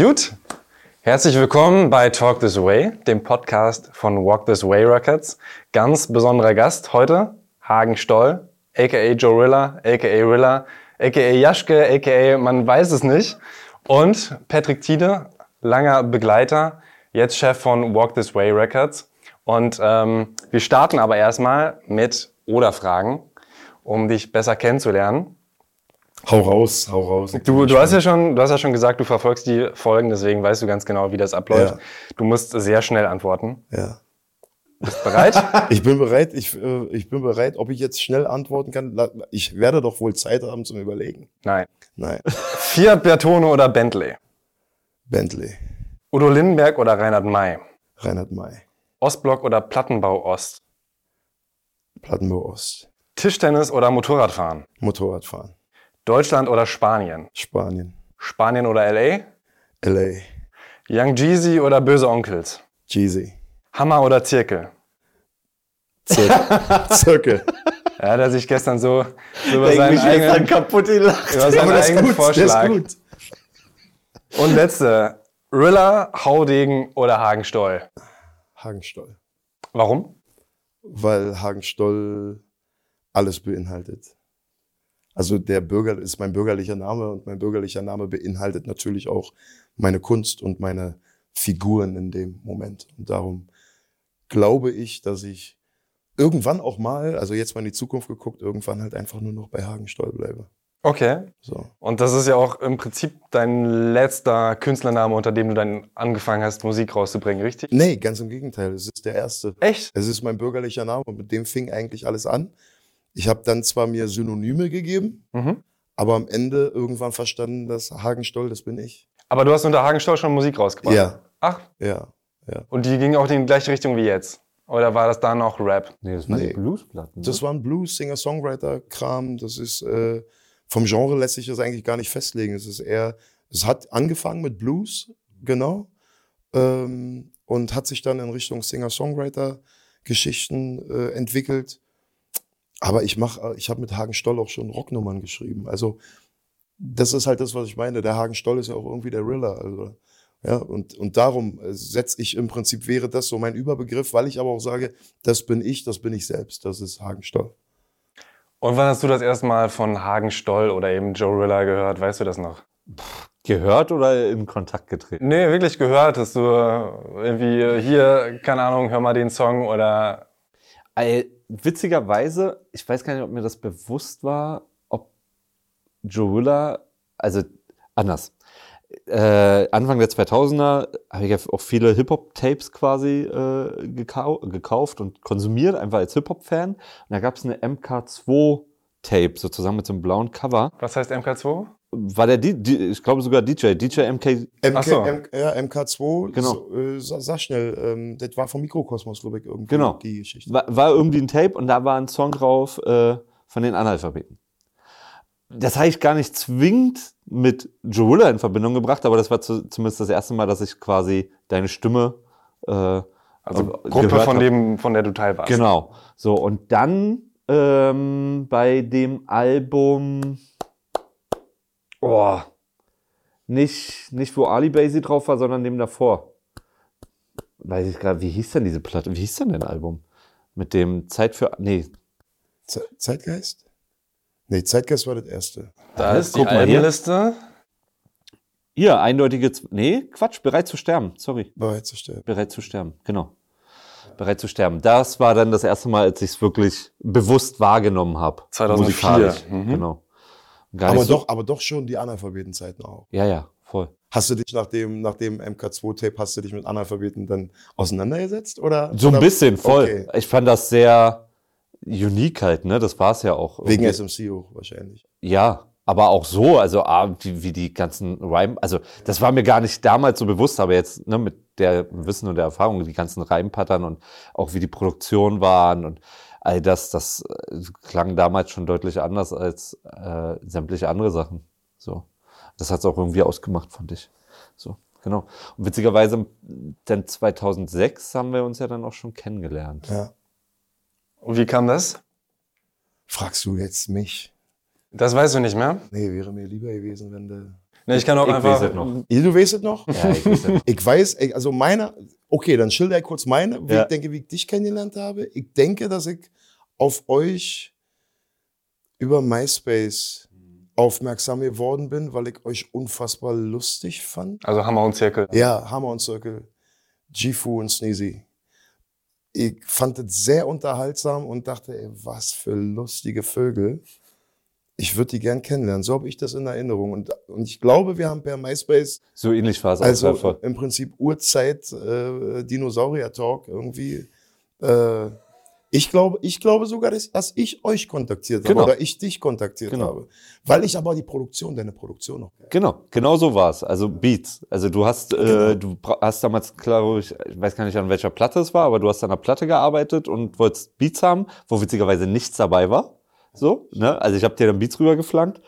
Gut, herzlich willkommen bei Talk This Way, dem Podcast von Walk This Way Records. Ganz besonderer Gast heute, Hagen Stoll, aka Joe Rilla, aka Rilla, aka Jaschke, aka man weiß es nicht. Und Patrick Tiede, langer Begleiter, jetzt Chef von Walk This Way Records. Und ähm, wir starten aber erstmal mit Oder-Fragen, um dich besser kennenzulernen. Hau raus, hau raus. Du, du, hast ja schon, du hast ja schon gesagt, du verfolgst die Folgen, deswegen weißt du ganz genau, wie das abläuft. Ja. Du musst sehr schnell antworten. Ja. Bist bereit? Ich bin bereit, ich, äh, ich bin bereit. Ob ich jetzt schnell antworten kann, ich werde doch wohl Zeit haben zum Überlegen. Nein. Nein. Fiat Bertone oder Bentley? Bentley, Udo Lindenberg oder Reinhard May? Reinhard May, Ostblock oder Plattenbau Ost? Plattenbau Ost, Tischtennis oder Motorradfahren? Motorradfahren, Deutschland oder Spanien? Spanien, Spanien oder LA? LA, Young Jeezy oder Böse Onkels? Jeezy, Hammer oder Zirkel? Zir Zirkel. Ja, der sich gestern so, so über seinen eigenen, kaputt gelacht. über seinen eigenen gut, Vorschlag. ist gut. Und letzte. Rilla, Haudegen oder Hagenstoll? Hagenstoll. Warum? Weil Hagenstoll alles beinhaltet. Also der Bürger ist mein bürgerlicher Name und mein bürgerlicher Name beinhaltet natürlich auch meine Kunst und meine Figuren in dem Moment. Und darum glaube ich, dass ich irgendwann auch mal, also jetzt mal in die Zukunft geguckt, irgendwann halt einfach nur noch bei Hagenstoll bleibe. Okay. So. Und das ist ja auch im Prinzip dein letzter Künstlername, unter dem du dann angefangen hast, Musik rauszubringen, richtig? Nee, ganz im Gegenteil. Es ist der erste. Echt? Es ist mein bürgerlicher Name und mit dem fing eigentlich alles an. Ich habe dann zwar mir Synonyme gegeben, Mhm. aber am Ende irgendwann verstanden, dass Hagenstoll, das bin ich. Aber du hast unter Hagenstoll schon Musik rausgebracht? Ja. Ach, Ja. und die ging auch in die gleiche Richtung wie jetzt? Oder war das da noch Rap? Nee, das waren Nee. die Bluesplatten. Das war ein Blues, Singer-Songwriter-Kram. Das ist, äh, vom Genre lässt sich das eigentlich gar nicht festlegen. Es ist eher, es hat angefangen mit Blues, genau, ähm, und hat sich dann in Richtung Singer-Songwriter-Geschichten äh, entwickelt. Aber ich mach, äh, ich habe mit Hagen Stoll auch schon Rocknummern geschrieben. Also, das ist halt das, was ich meine. Der Hagen Stoll ist ja auch irgendwie der Riller. Also, ja, und, und darum äh, setze ich im Prinzip, wäre das so mein Überbegriff, weil ich aber auch sage, das bin ich, das bin ich selbst. Das ist Hagen Stoll. Und wann hast du das erste Mal von Hagenstoll oder eben Joe Rilla gehört? Weißt du das noch? Gehört oder in Kontakt getreten? Nee, wirklich gehört. Hast du irgendwie äh, hier, keine Ahnung, hör mal den Song oder. Ey, witzigerweise, ich weiß gar nicht, ob mir das bewusst war, ob Joella, also anders. Äh, Anfang der 2000er habe ich ja auch viele Hip-Hop-Tapes quasi äh, gekau gekauft und konsumiert, einfach als Hip-Hop-Fan. Und da gab es eine MK2-Tape, sozusagen mit so einem blauen Cover. Was heißt MK2? War der, D D ich glaube sogar DJ, DJ MK, MK, so. M, ja, MK2, Genau. so, äh, sag, schnell, ähm, das war vom Mikrokosmos, glaube ich, irgendwie Genau. die Geschichte. war, war irgendwie ein Tape und da war ein Song drauf äh, von den Analphabeten. Das habe ich gar nicht zwingend mit Joella in Verbindung gebracht, aber das war zu, zumindest das erste Mal, dass ich quasi deine Stimme äh, Also äh, Gruppe, gehört von, hab. dem, von der du Teil warst. Genau. So, und dann ähm, bei dem Album, oh, nicht, nicht wo Ali Basie drauf war, sondern dem davor. Weiß ich gerade, wie hieß denn diese Platte? Wie hieß denn dein Album? Mit dem Zeit für, nee, Ze- Zeitgeist? Nee, Zeitgeist war das erste. Da ist die Guck mal hier. Albenliste. Hier, eindeutige, Z- nee, Quatsch, bereit zu sterben, sorry. Bereit zu sterben. Bereit zu sterben, genau. Bereit zu sterben. Das war dann das erste Mal, als ich es wirklich bewusst wahrgenommen habe. 2004. Musikalisch, Mhm. Genau. Gar Aber so- doch, aber doch schon die Analphabetenzeiten auch. Ja, ja, voll. Hast du dich nach dem, nach dem MK2-Tape, hast du dich mit Analphabeten dann auseinandergesetzt? Oder, So ein bisschen, voll. Okay. Ich fand das sehr unique halt, ne? Das war es ja auch. Wegen irgendwie. SMC auch wahrscheinlich. Ja, aber auch so, also ah, wie, die ganzen Reim, also das war mir gar nicht damals so bewusst, aber jetzt ne, mit der Wissen und der Erfahrung, die ganzen Reimpattern und auch wie die Produktion waren und all das, das äh, klang damals schon deutlich anders als äh, sämtliche andere Sachen. So, das hat es auch irgendwie ausgemacht, fand ich. So, genau. Und witzigerweise, denn 2006 haben wir uns ja dann auch schon kennengelernt. Ja. Und wie kam das? Fragst du jetzt mich? Das weißt du nicht mehr? Nee, wäre mir lieber gewesen, wenn du. Nee, ich kann auch Ich einfach. weiß es noch. Du weißt es noch? Ja, ich weiß nicht. Ich weiß, also meine, okay, dann schilder ich kurz meine, wie Ja. ich denke, wie ich dich kennengelernt habe. Ich denke, dass ich auf euch über MySpace aufmerksam geworden bin, weil ich euch unfassbar lustig fand. Also Hammer und Zirkel. Ja, Hammer und Circle, Gifu und Sneezy. Ich fand es sehr unterhaltsam und dachte, ey, was für lustige Vögel. Ich würde die gern kennenlernen. So habe ich das in Erinnerung. Und, und ich glaube, wir haben per MySpace So ähnlich war es also voll. im Prinzip Urzeit äh, Dinosaurier-Talk irgendwie. Äh, ich glaube, ich glaube sogar, dass, dass ich euch kontaktiert habe Genau. oder ich dich kontaktiert Genau. habe. Weil ich aber die Produktion, deine Produktion noch. Genau, genau so war es. Also Beats. Also du hast, Genau. äh, du hast damals, glaube ich, ich weiß gar nicht an welcher Platte es war, aber du hast an der Platte gearbeitet und wolltest Beats haben, wo witzigerweise nichts dabei war. So, ne? Also ich habe dir dann Beats rübergeflankt.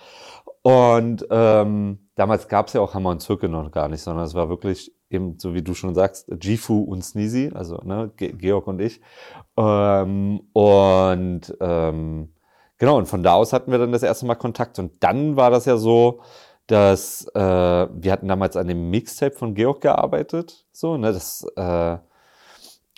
Und ähm, damals gab es ja auch Hammer und Zirkel noch gar nicht, sondern es war wirklich eben, so wie du schon sagst, Gifu und Sneezy, also ne, Ge Georg und ich. Ähm, und ähm, genau, und von da aus hatten wir dann das erste Mal Kontakt. Und dann war das ja so, dass äh, wir hatten damals an dem Mixtape von Georg gearbeitet, so, ne, das äh,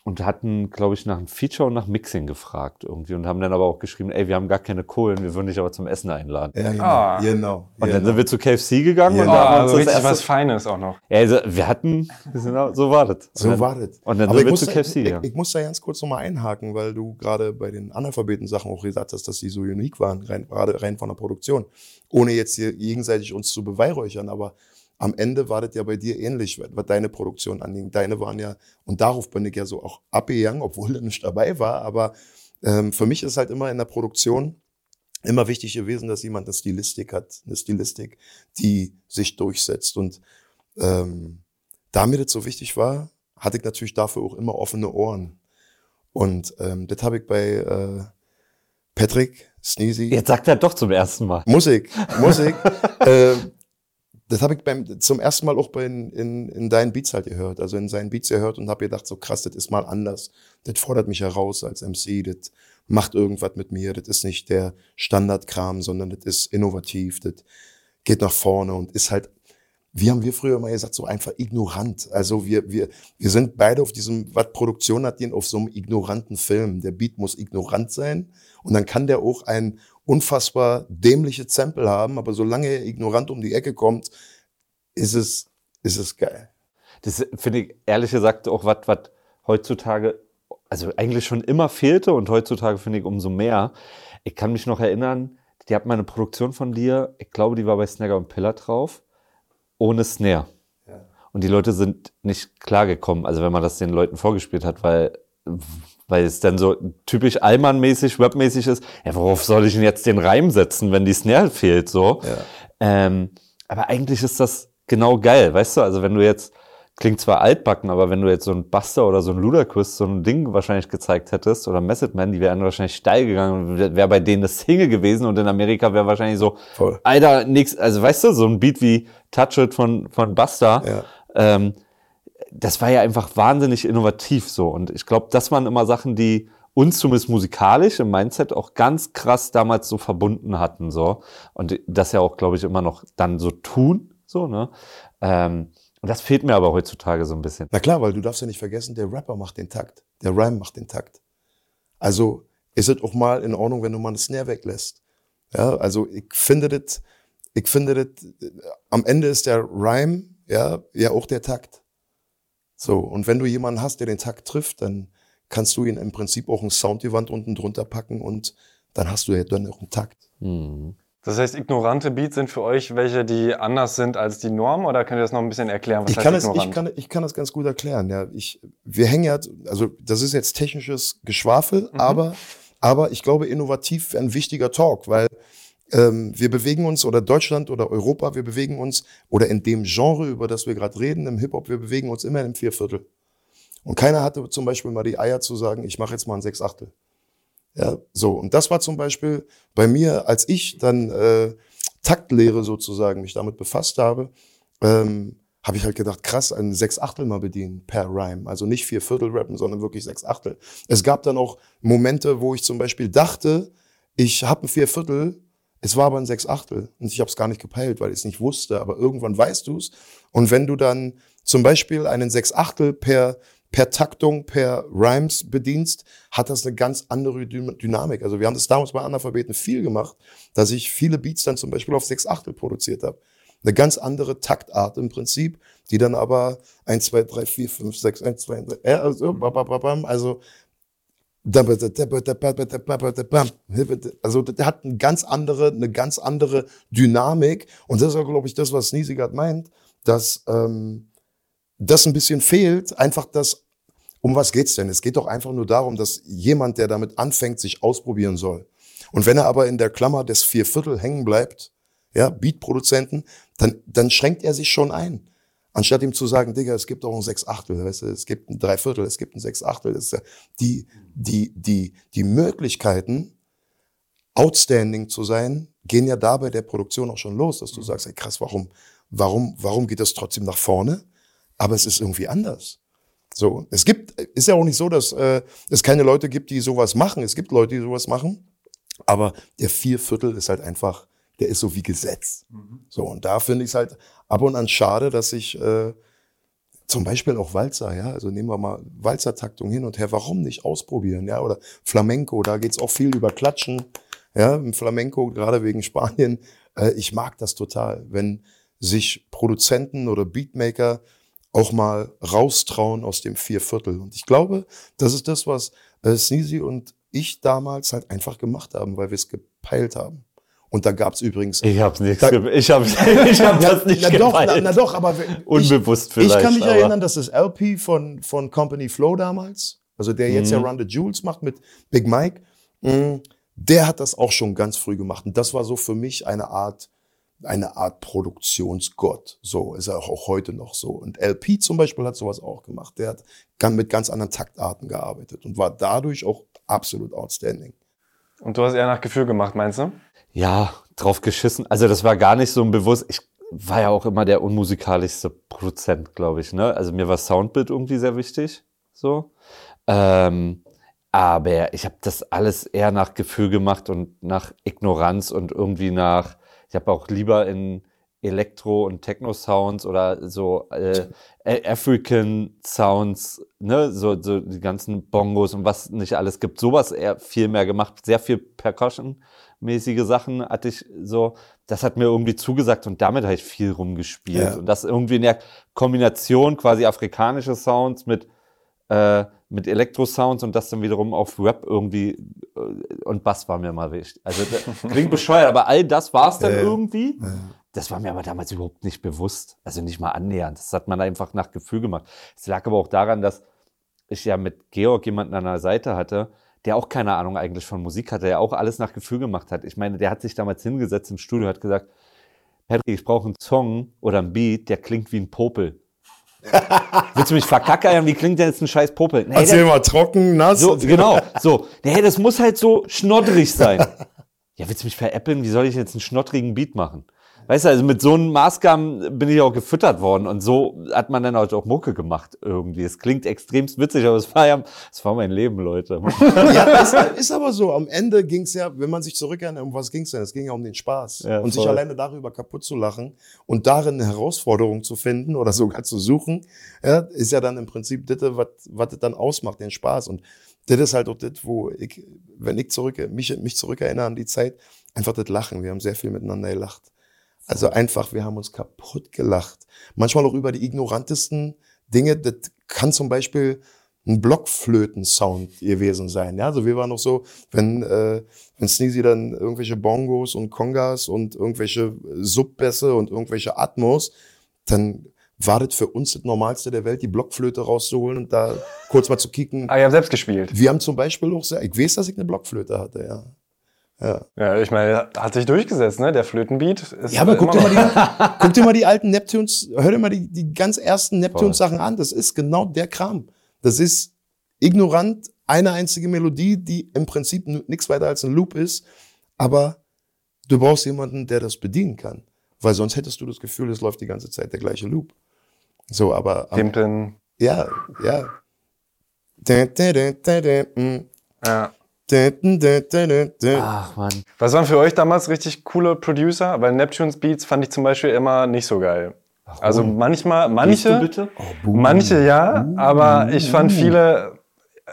und hatten, glaube ich, nach einem Feature und nach Mixing gefragt irgendwie und haben dann aber auch geschrieben, ey, wir haben gar keine Kohlen, wir würden dich aber zum Essen einladen. Ja, genau. Ah. genau, Und genau. dann sind wir zu KFC gegangen Ja. und Oh, da haben wir uns also das richtig was erste, Feines auch noch. ja, also wir hatten, genau, so war das. So dann, war das. Und dann Aber sind wir zu da- KFC ich, gegangen. ich muss da ganz kurz nochmal einhaken, weil du gerade bei den Analphabeten-Sachen auch gesagt hast, dass die so unique waren, rein, gerade rein von der Produktion. Ohne jetzt hier gegenseitig uns zu beweihräuchern, aber am Ende war das ja bei dir ähnlich, was deine Produktion anging. Deine waren ja, und darauf bin ich ja so auch abgegangen, obwohl er nicht dabei war, aber ähm, für mich ist halt immer in der Produktion immer wichtig gewesen, dass jemand eine Stilistik hat, eine Stilistik, die sich durchsetzt. Und ähm, da mir das so wichtig war, hatte ich natürlich dafür auch immer offene Ohren. Und ähm, das habe ich bei äh, Patrick Sneezy. Jetzt sagt er doch zum ersten Mal. Musik, Musik. äh, das habe ich beim, zum ersten Mal auch bei in, in, in deinen Beats halt gehört, also in seinen Beats gehört und habe gedacht, so krass, das ist mal anders. Das fordert mich heraus als MC, das macht irgendwas mit mir, das ist nicht der Standardkram, sondern das ist innovativ, das geht nach vorne und ist halt, wie haben wir früher mal gesagt, so einfach ignorant. Also wir, wir, wir sind beide auf diesem, was Produktion hat, den auf so einem ignoranten Film. Der Beat muss ignorant sein und dann kann der auch ein unfassbar dämliche Sample haben, aber solange er ignorant um die Ecke kommt, ist es, ist es geil. Das finde ich ehrlich gesagt auch was, was heutzutage, also eigentlich schon immer fehlte und heutzutage finde ich umso mehr. Ich kann mich noch erinnern, die hat mal eine Produktion von dir, ich glaube, die war bei Snagger und Pillar drauf, ohne Snare. Und die Leute sind nicht klargekommen, also wenn man das den Leuten vorgespielt hat, weil, weil es dann so typisch Allmann-mäßig, Rap-mäßig ist, ja, worauf soll ich denn jetzt den Reim setzen, wenn die Snare fehlt, so. Ja. Ähm, aber eigentlich ist das genau geil, weißt du? Also wenn du jetzt, klingt zwar altbacken, aber wenn du jetzt so ein Buster oder so ein Ludacris so ein Ding wahrscheinlich gezeigt hättest oder Method Man, die wären wahrscheinlich steil gegangen, wäre bei denen das Single gewesen und in Amerika wäre wahrscheinlich so, Voll. Alter, nix, also weißt du, so ein Beat wie Touch It von, von Buster, Ja. ähm, das war ja einfach wahnsinnig innovativ so. Und ich glaube, das waren immer Sachen, die uns zumindest musikalisch im Mindset auch ganz krass damals so verbunden hatten. so Und das ja auch, glaube ich, immer noch dann so tun. so ne ähm, Und das fehlt mir aber heutzutage so ein bisschen. Na klar, weil du darfst ja nicht vergessen, der Rapper macht den Takt. Der Rhyme macht den Takt. Also ist es auch mal in Ordnung, wenn du mal eine Snare weglässt. Ja, also ich finde das, ich finde das, äh, am Ende ist der Rhyme, ja, ja auch der Takt. So. Und wenn du jemanden hast, der den Takt trifft, dann kannst du ihn im Prinzip auch einen Soundgewand unten drunter packen und dann hast du ja dann auch einen Takt. Mhm. Das heißt, ignorante Beats sind für euch welche, die anders sind als die Norm? Oder könnt ihr das noch ein bisschen erklären? Was ich heißt kann, es, ignorant? ich, kann, ich kann das ganz gut erklären. Ja, ich, wir hängen ja, also das ist jetzt technisches Geschwafel, Mhm. aber, aber ich glaube, innovativ wäre ein wichtiger Talk, weil ähm, wir bewegen uns, oder Deutschland oder Europa, wir bewegen uns, oder in dem Genre, über das wir gerade reden, im Hip-Hop, wir bewegen uns immer im Vierviertel. Und keiner hatte zum Beispiel mal die Eier zu sagen, ich mache jetzt mal ein Sechsachtel. Ja, so. Und das war zum Beispiel bei mir, als ich dann äh, Taktlehre sozusagen mich damit befasst habe, ähm, habe ich halt gedacht, krass, ein Sechsachtel mal bedienen per Rhyme. Also nicht vier Viertel rappen, sondern wirklich Sechsachtel. Es gab dann auch Momente, wo ich zum Beispiel dachte, ich habe ein Vierviertel Es war aber ein Sechs Achtel und ich habe es gar nicht gepeilt, weil ich es nicht wusste. Aber irgendwann weißt du es. Und wenn du dann zum Beispiel einen Sechs Achtel per per Taktung, per Rhymes bedienst, hat das eine ganz andere Dynamik. Also wir haben das damals bei Analphabeten viel gemacht, dass ich viele Beats dann zum Beispiel auf sechs Achtel produziert habe. Eine ganz andere Taktart im Prinzip, die dann aber 1, 2, 3, 4, 5, 6, 1, 2, 3, äh, also, also also der hat eine ganz andere, eine ganz andere Dynamik. Und das ist auch, glaube ich, das, was gerade meint, dass ähm, das ein bisschen fehlt. Einfach das, um was geht's denn? Es geht doch einfach nur darum, dass jemand, der damit anfängt, sich ausprobieren soll. Und wenn er aber in der Klammer des Vierviertel hängen bleibt, ja, Beatproduzenten, dann, dann schränkt er sich schon ein. Anstatt ihm zu sagen, Digga, es gibt auch ein Sechsachtel, weißt du, es gibt ein Dreiviertel, es gibt ein Sechsachtel. Ist die, die, die, die Möglichkeiten, outstanding zu sein, gehen ja da bei der Produktion auch schon los, dass du sagst, ey krass, warum, warum, warum geht das trotzdem nach vorne? Aber es ist irgendwie anders. So, es gibt, ist ja auch nicht so, dass äh, es keine Leute gibt, die sowas machen. Es gibt Leute, die sowas machen. Aber der Vierviertel ist halt einfach, der ist so wie Gesetz. So, und da finde ich es halt ab und an schade, dass ich äh, zum Beispiel auch Walzer, ja, also nehmen wir mal Walzertaktung hin und her, warum nicht ausprobieren, ja, oder Flamenco, da geht's auch viel über Klatschen, ja, im Flamenco, gerade wegen Spanien, äh, ich mag das total, wenn sich Produzenten oder Beatmaker auch mal raustrauen aus dem Vierviertel. Und ich glaube, das ist das, was äh, Sneezy und ich damals halt einfach gemacht haben, weil wir es gepeilt haben. Und da gab's übrigens. Ich hab's nicht. Da- Ich hab, ich hab das nicht na, doch, na, na doch, aber wenn- Unbewusst ich, vielleicht. Ich kann mich aber- erinnern, dass das LP von, von Company Flow damals, also der jetzt ja Mhm. Run the Jewels macht mit Big Mike, mh, der hat das auch schon ganz früh gemacht. Und das war so für mich eine Art, eine Art Produktionsgott. So ist er auch heute noch so. Und LP zum Beispiel hat sowas auch gemacht. Der hat mit ganz anderen Taktarten gearbeitet und war dadurch auch absolut outstanding. Und du hast eher nach Gefühl gemacht, meinst du? Ja, drauf geschissen. Also das war gar nicht so ein bewusst. Ich war ja auch immer der unmusikalischste Produzent, glaube ich. Ne? Also mir war Soundbild irgendwie sehr wichtig. So. Ähm, aber ich habe das alles eher nach Gefühl gemacht und nach Ignoranz und irgendwie nach. Ich habe auch lieber in Elektro- und Techno-Sounds oder so äh, A- African Sounds, ne, so, so die ganzen Bongos und was nicht alles gibt, sowas eher viel mehr gemacht, sehr viel Percussion-mäßige Sachen hatte ich so, das hat mir irgendwie zugesagt und damit habe ich viel rumgespielt Ja. und das irgendwie in der Kombination quasi afrikanische Sounds mit äh, mit Elektro-Sounds und das dann wiederum auf Rap irgendwie äh, und Bass war mir mal wichtig. Also klingt bescheuert, aber all das war es dann ja. irgendwie. Das war mir aber damals überhaupt nicht bewusst. Also nicht mal annähernd. Das hat man einfach nach Gefühl gemacht. Es lag aber auch daran, dass ich ja mit Georg jemanden an der Seite hatte, der auch keine Ahnung eigentlich von Musik hatte, der auch alles nach Gefühl gemacht hat. Ich meine, der hat sich damals hingesetzt im Studio, hat gesagt, Patrick, ich brauche einen Song oder einen Beat, der klingt wie ein Popel. Willst du mich verkackern? Wie klingt denn jetzt ein scheiß Popel? Nee, der- mal trocken, nass. so, genau. So, nee, das muss halt so schnoddrig sein. Ja, willst du mich veräppeln? Wie soll ich jetzt einen schnoddrigen Beat machen? Weißt du, also mit so einem Maßgaben bin ich auch gefüttert worden und so hat man dann halt auch Mucke gemacht irgendwie. Es klingt extremst witzig, aber es war ja, es war mein Leben, Leute. ja, ist, ist aber so. Am Ende ging es ja, wenn man sich zurückerinnert, um was ging es denn? Es ging ja um den Spaß. Ja, und sich alleine darüber kaputt zu lachen und darin eine Herausforderung zu finden oder sogar zu suchen, ja, ist ja dann im Prinzip das, was was das dann ausmacht, den Spaß. Und das ist halt auch das, wo ich, wenn ich zurück, mich, mich zurückerinnere an die Zeit, einfach das Lachen. Wir haben sehr viel miteinander gelacht. Also einfach, wir haben uns kaputt gelacht. Manchmal auch über die ignorantesten Dinge. Das kann zum Beispiel ein Blockflöten-Sound gewesen sein. Ja, also wir waren noch so, wenn, äh, wenn Sneezy dann irgendwelche Bongos und Congas und irgendwelche Subbässe und irgendwelche Atmos, dann war das für uns das Normalste der Welt, die Blockflöte rauszuholen und da kurz mal zu kicken. Ah, ihr habt selbst gespielt. Wir haben zum Beispiel auch sehr, ich weiß, dass ich eine Blockflöte hatte, ja. Ja. Ja, ich meine, hat sich durchgesetzt, ne? Der Flötenbeat ist. Ja, aber guck dir, mal die, guck dir mal die alten Neptunes, hör dir mal die, die ganz ersten Neptunes-Sachen an. Das ist genau der Kram. Das ist ignorant, eine einzige Melodie, die im Prinzip nichts weiter als ein Loop ist. Aber du brauchst jemanden, der das bedienen kann. Weil sonst hättest du das Gefühl, es läuft die ganze Zeit der gleiche Loop. So, aber Pimpin. ja, ja. Mm. Ja. Ach man. Was waren für euch damals richtig coole Producer? Weil Neptunes Beats fand ich zum Beispiel immer nicht so geil. Also manchmal, manche, bitte? manche ja, aber ich fand viele,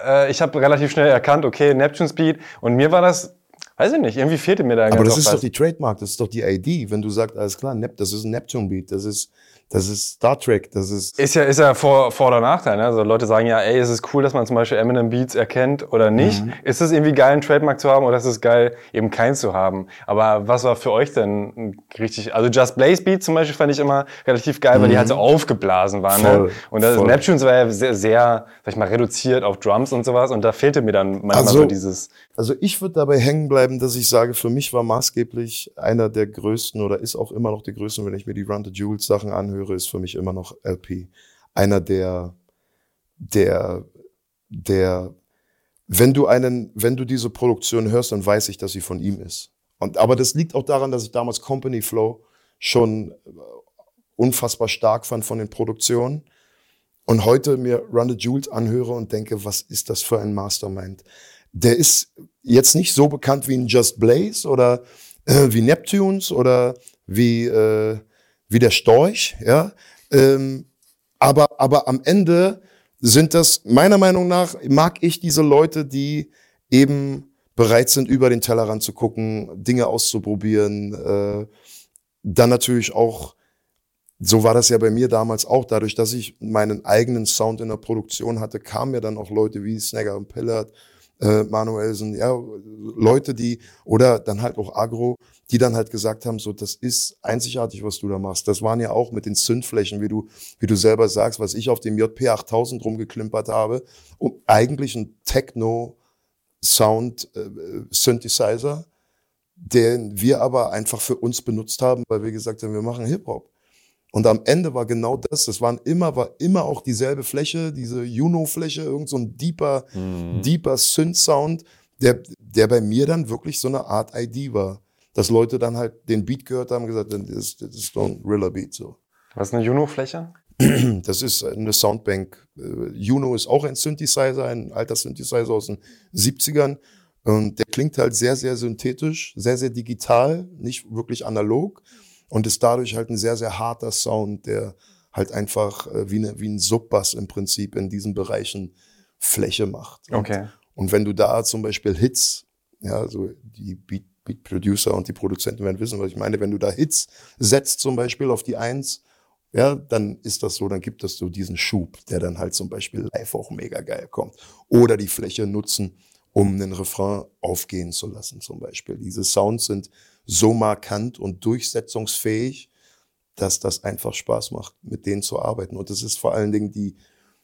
äh, ich habe relativ schnell erkannt, okay, Neptunes Beat und mir war das, weiß ich nicht, irgendwie fehlte mir da Aber das ist was. doch die Trademark, das ist doch die ID, wenn du sagst, alles klar, Nep, das ist ein Neptune Beat, das ist, das ist Star Trek, das ist. Ist ja, ist ja Vor-, Vor oder Nachteil. Ne? Also Leute sagen ja, ey, ist es cool, dass man zum Beispiel Eminem Beats erkennt oder nicht? Mhm. Ist es irgendwie geil, einen Trademark zu haben oder ist es geil, eben keins zu haben? Aber was war für euch denn richtig? Also Just Blaze Beats zum Beispiel fand ich immer relativ geil, weil die halt so aufgeblasen waren. Ne? Mhm. Voll, Und das voll. Neptunes war ja sehr, sehr, sag ich mal, reduziert auf Drums und sowas. Und da fehlte mir dann manchmal Also- so dieses. Also ich würde dabei hängen bleiben, dass ich sage, für mich war maßgeblich einer der größten oder ist auch immer noch der größte, wenn ich mir die Run the Jewels Sachen anhöre, ist für mich immer noch LP. Einer der, der, der, wenn du einen, wenn du diese Produktion hörst, dann weiß ich, dass sie von ihm ist. Und, aber das liegt auch daran, dass ich damals Company Flow schon äh, unfassbar stark fand von den Produktionen. Und heute mir Run the Jewels anhöre und denke, was ist das für ein Mastermind? Der ist jetzt nicht so bekannt wie ein Just Blaze oder äh, wie Neptunes oder wie, äh, wie der Storch, ja. Ähm, aber, aber am Ende sind das, meiner Meinung nach, mag ich diese Leute, die eben bereit sind, über den Tellerrand zu gucken, Dinge auszuprobieren, äh, dann natürlich auch so war das ja bei mir damals auch. Dadurch, dass ich meinen eigenen Sound in der Produktion hatte, kamen mir dann auch Leute wie Snagger und Pillard, äh, Manuelsen, ja, Leute, die, oder dann halt auch Agro, die dann halt gesagt haben, so, das ist einzigartig, was du da machst. Das waren ja auch mit den Zündflächen, wie du, wie du selber sagst, was ich auf dem JP 8000 rumgeklimpert habe, um eigentlich ein Techno Sound äh, den wir aber einfach für uns benutzt haben, weil wir gesagt haben, wir machen Hip-Hop. Und am Ende war genau das. Das waren immer, war immer auch dieselbe Fläche, diese Juno-Fläche, irgend so ein deeper, deeper Synth-Sound, der, der bei mir dann wirklich so eine Art ID war. Dass Leute dann halt den Beat gehört haben und gesagt, das ist, das ist doch ein Riller-Beat, so. Was ist eine Juno-Fläche? Das ist eine Soundbank. Äh, Juno ist auch ein Synthesizer, ein alter Synthesizer aus den 70ern. Und der klingt halt sehr, sehr synthetisch, sehr, sehr digital, nicht wirklich analog. Und ist dadurch halt ein sehr, sehr harter Sound, der halt einfach äh, wie, eine, wie ein Subbass im Prinzip in diesen Bereichen Fläche macht. Und, Okay. und wenn du da zum Beispiel Hits, ja, so die Beat, Beat Producer und die Produzenten werden wissen, was ich meine, wenn du da Hits setzt zum Beispiel auf die Eins, ja, dann ist das so, dann gibt es so diesen Schub, der dann halt zum Beispiel live auch mega geil kommt. Oder die Fläche nutzen, um einen Refrain aufgehen zu lassen zum Beispiel. Diese Sounds sind so markant und durchsetzungsfähig, dass das einfach Spaß macht, mit denen zu arbeiten. Und es ist vor allen Dingen die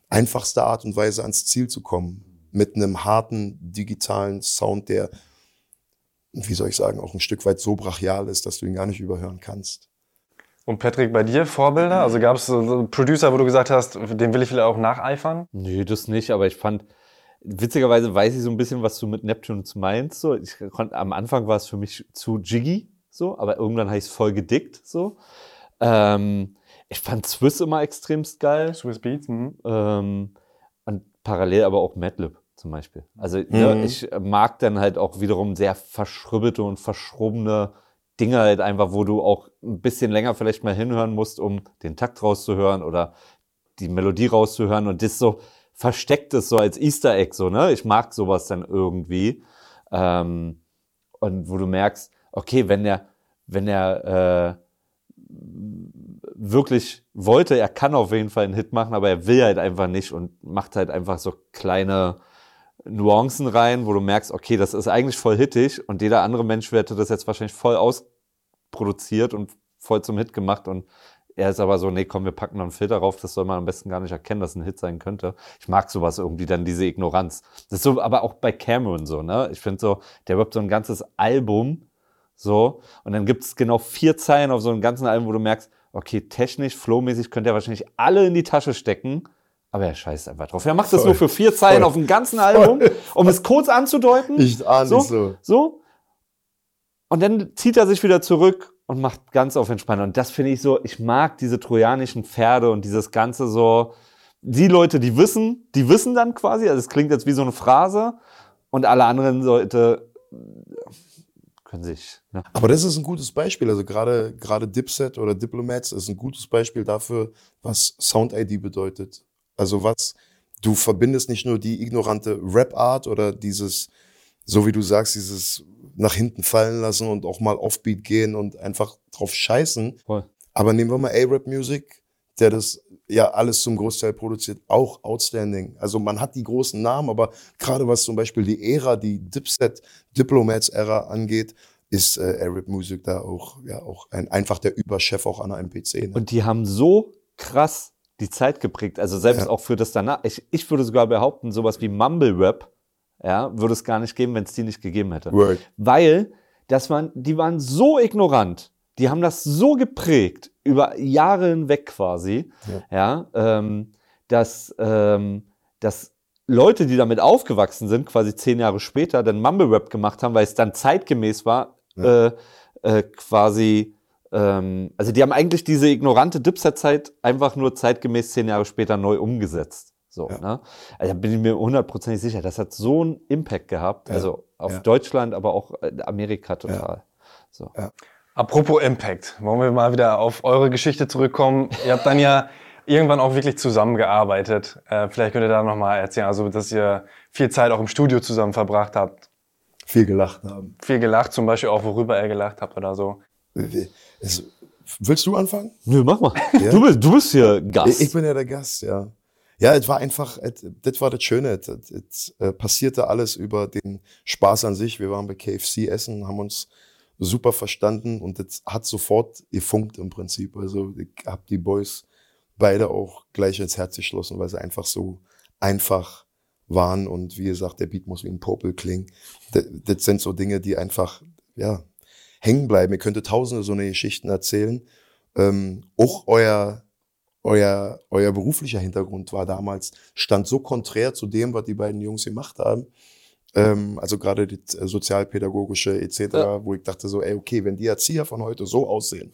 einfachste Art und Weise, ans Ziel zu kommen. Mit einem harten digitalen Sound, der, wie soll ich sagen, auch ein Stück weit so brachial ist, dass du ihn gar nicht überhören kannst. Und Patrick, bei dir Vorbilder? Also gab es so Producer, wo du gesagt hast, dem will ich vielleicht auch nacheifern? Nö, das nicht, aber ich fand, witzigerweise weiß ich so ein bisschen, was du mit Neptunes meinst. So, ich konnte, am Anfang war es für mich zu jiggy, so, aber irgendwann habe ich es voll gedickt, so. Ähm, ich fand Swiss immer extremst geil. Swiss Beats? Mhm. Ähm, und parallel aber auch Madlib zum Beispiel. Also ne, Mhm. ich mag dann halt auch wiederum sehr verschribbelte und verschrobene Dinge halt einfach, wo du auch ein bisschen länger vielleicht mal hinhören musst, um den Takt rauszuhören oder die Melodie rauszuhören und das so versteckt ist so als Easter Egg so, ne? Ich mag sowas dann irgendwie. Ähm, und wo du merkst, okay, wenn der, wenn er äh, wirklich wollte, er kann auf jeden Fall einen Hit machen, aber er will halt einfach nicht und macht halt einfach so kleine Nuancen rein, wo du merkst, okay, das ist eigentlich voll hittig und jeder andere Mensch hätte das jetzt wahrscheinlich voll ausproduziert und voll zum Hit gemacht und er ist aber so, nee, komm, wir packen noch einen Filter drauf, das soll man am besten gar nicht erkennen, dass ein Hit sein könnte. Ich mag sowas irgendwie, dann diese Ignoranz. Das ist so, aber auch bei Cameron so, ne? Ich finde so, der rappt so ein ganzes Album, so, und dann gibt es genau vier Zeilen auf so einem ganzen Album, wo du merkst, okay, technisch, flowmäßig könnte er wahrscheinlich alle in die Tasche stecken, aber er scheißt einfach drauf. Er macht das Voll. nur für vier Zeilen Voll. auf dem ganzen Album, um es kurz anzudeuten. Ich ahne so, nicht so. so. Und dann zieht er sich wieder zurück und macht ganz auf entspannt. Und das finde ich so, ich mag diese trojanischen Pferde und dieses Ganze so, die Leute, die wissen, die wissen dann quasi, also es klingt jetzt wie so eine Phrase. und alle anderen Leute äh, können sich. Ne? Aber das ist ein gutes Beispiel. Also gerade, gerade Dipset oder Diplomats ist ein gutes Beispiel dafür, was Sound ID bedeutet. Also was, du verbindest nicht nur die ignorante Rap-Art oder dieses, so wie du sagst, dieses nach hinten fallen lassen und auch mal Offbeat gehen und einfach drauf scheißen. Voll. Aber nehmen wir mal A-Rap Music, der das ja alles zum Großteil produziert, auch outstanding. Also man hat die großen Namen, aber gerade was zum Beispiel die Ära, die Dipset, Diplomats-Ära angeht, ist äh, A-Rap Music da auch, ja, auch ein, einfach der Überchef auch an der MPC. Ne? Und die haben so krass die Zeit geprägt. Also selbst Ja. auch für das danach. Ich, ich würde sogar behaupten, sowas wie Mumble Rap, ja, würde es gar nicht geben, wenn es die nicht gegeben hätte. Word. Weil das waren, die waren so ignorant, die haben das so geprägt über Jahre hinweg quasi, ja, ähm, dass, ähm, dass Leute, die damit aufgewachsen sind, quasi zehn Jahre später, dann Mumble Rap gemacht haben, weil es dann zeitgemäß war, äh, äh, quasi, ähm, also die haben eigentlich diese ignorante Dipset-Zeit einfach nur zeitgemäß zehn Jahre später neu umgesetzt. So, Ja. ne? Also da bin ich mir hundertprozentig sicher. Das hat so einen Impact gehabt. Ja. Also auf Ja. Deutschland, aber auch äh, Amerika total. So. Apropos Impact, wollen wir mal wieder auf eure Geschichte zurückkommen. Ihr habt dann ja irgendwann auch wirklich zusammengearbeitet. Äh, vielleicht könnt ihr da nochmal erzählen, also dass ihr viel Zeit auch im Studio zusammen verbracht habt. Viel gelacht haben. Viel gelacht, zum Beispiel auch, worüber ihr gelacht habt oder so. Es, willst du anfangen? Nö, mach mal. Ja? Du, bist, du bist hier Gast. Ich bin ja der Gast, ja. Ja, es war einfach, das war das Schöne. Es, äh, passierte alles über den Spaß an sich. Wir waren bei KFC essen, haben uns super verstanden und das hat sofort gefunkt im Prinzip. Also ich habe die Boys beide auch gleich ins Herz geschlossen, weil sie einfach so einfach waren und wie gesagt, der Beat muss wie ein Popel klingen. Das, das sind so Dinge, die einfach, ja, hängen bleiben. Ihr könntet tausende so eine Geschichten erzählen. Ähm, auch euer euer, euer beruflicher Hintergrund war damals, stand so konträr zu dem, was die beiden Jungs gemacht haben. Ähm, also gerade das äh, sozialpädagogische etc., Ja. wo ich dachte so, ey, okay, wenn die Erzieher von heute so aussehen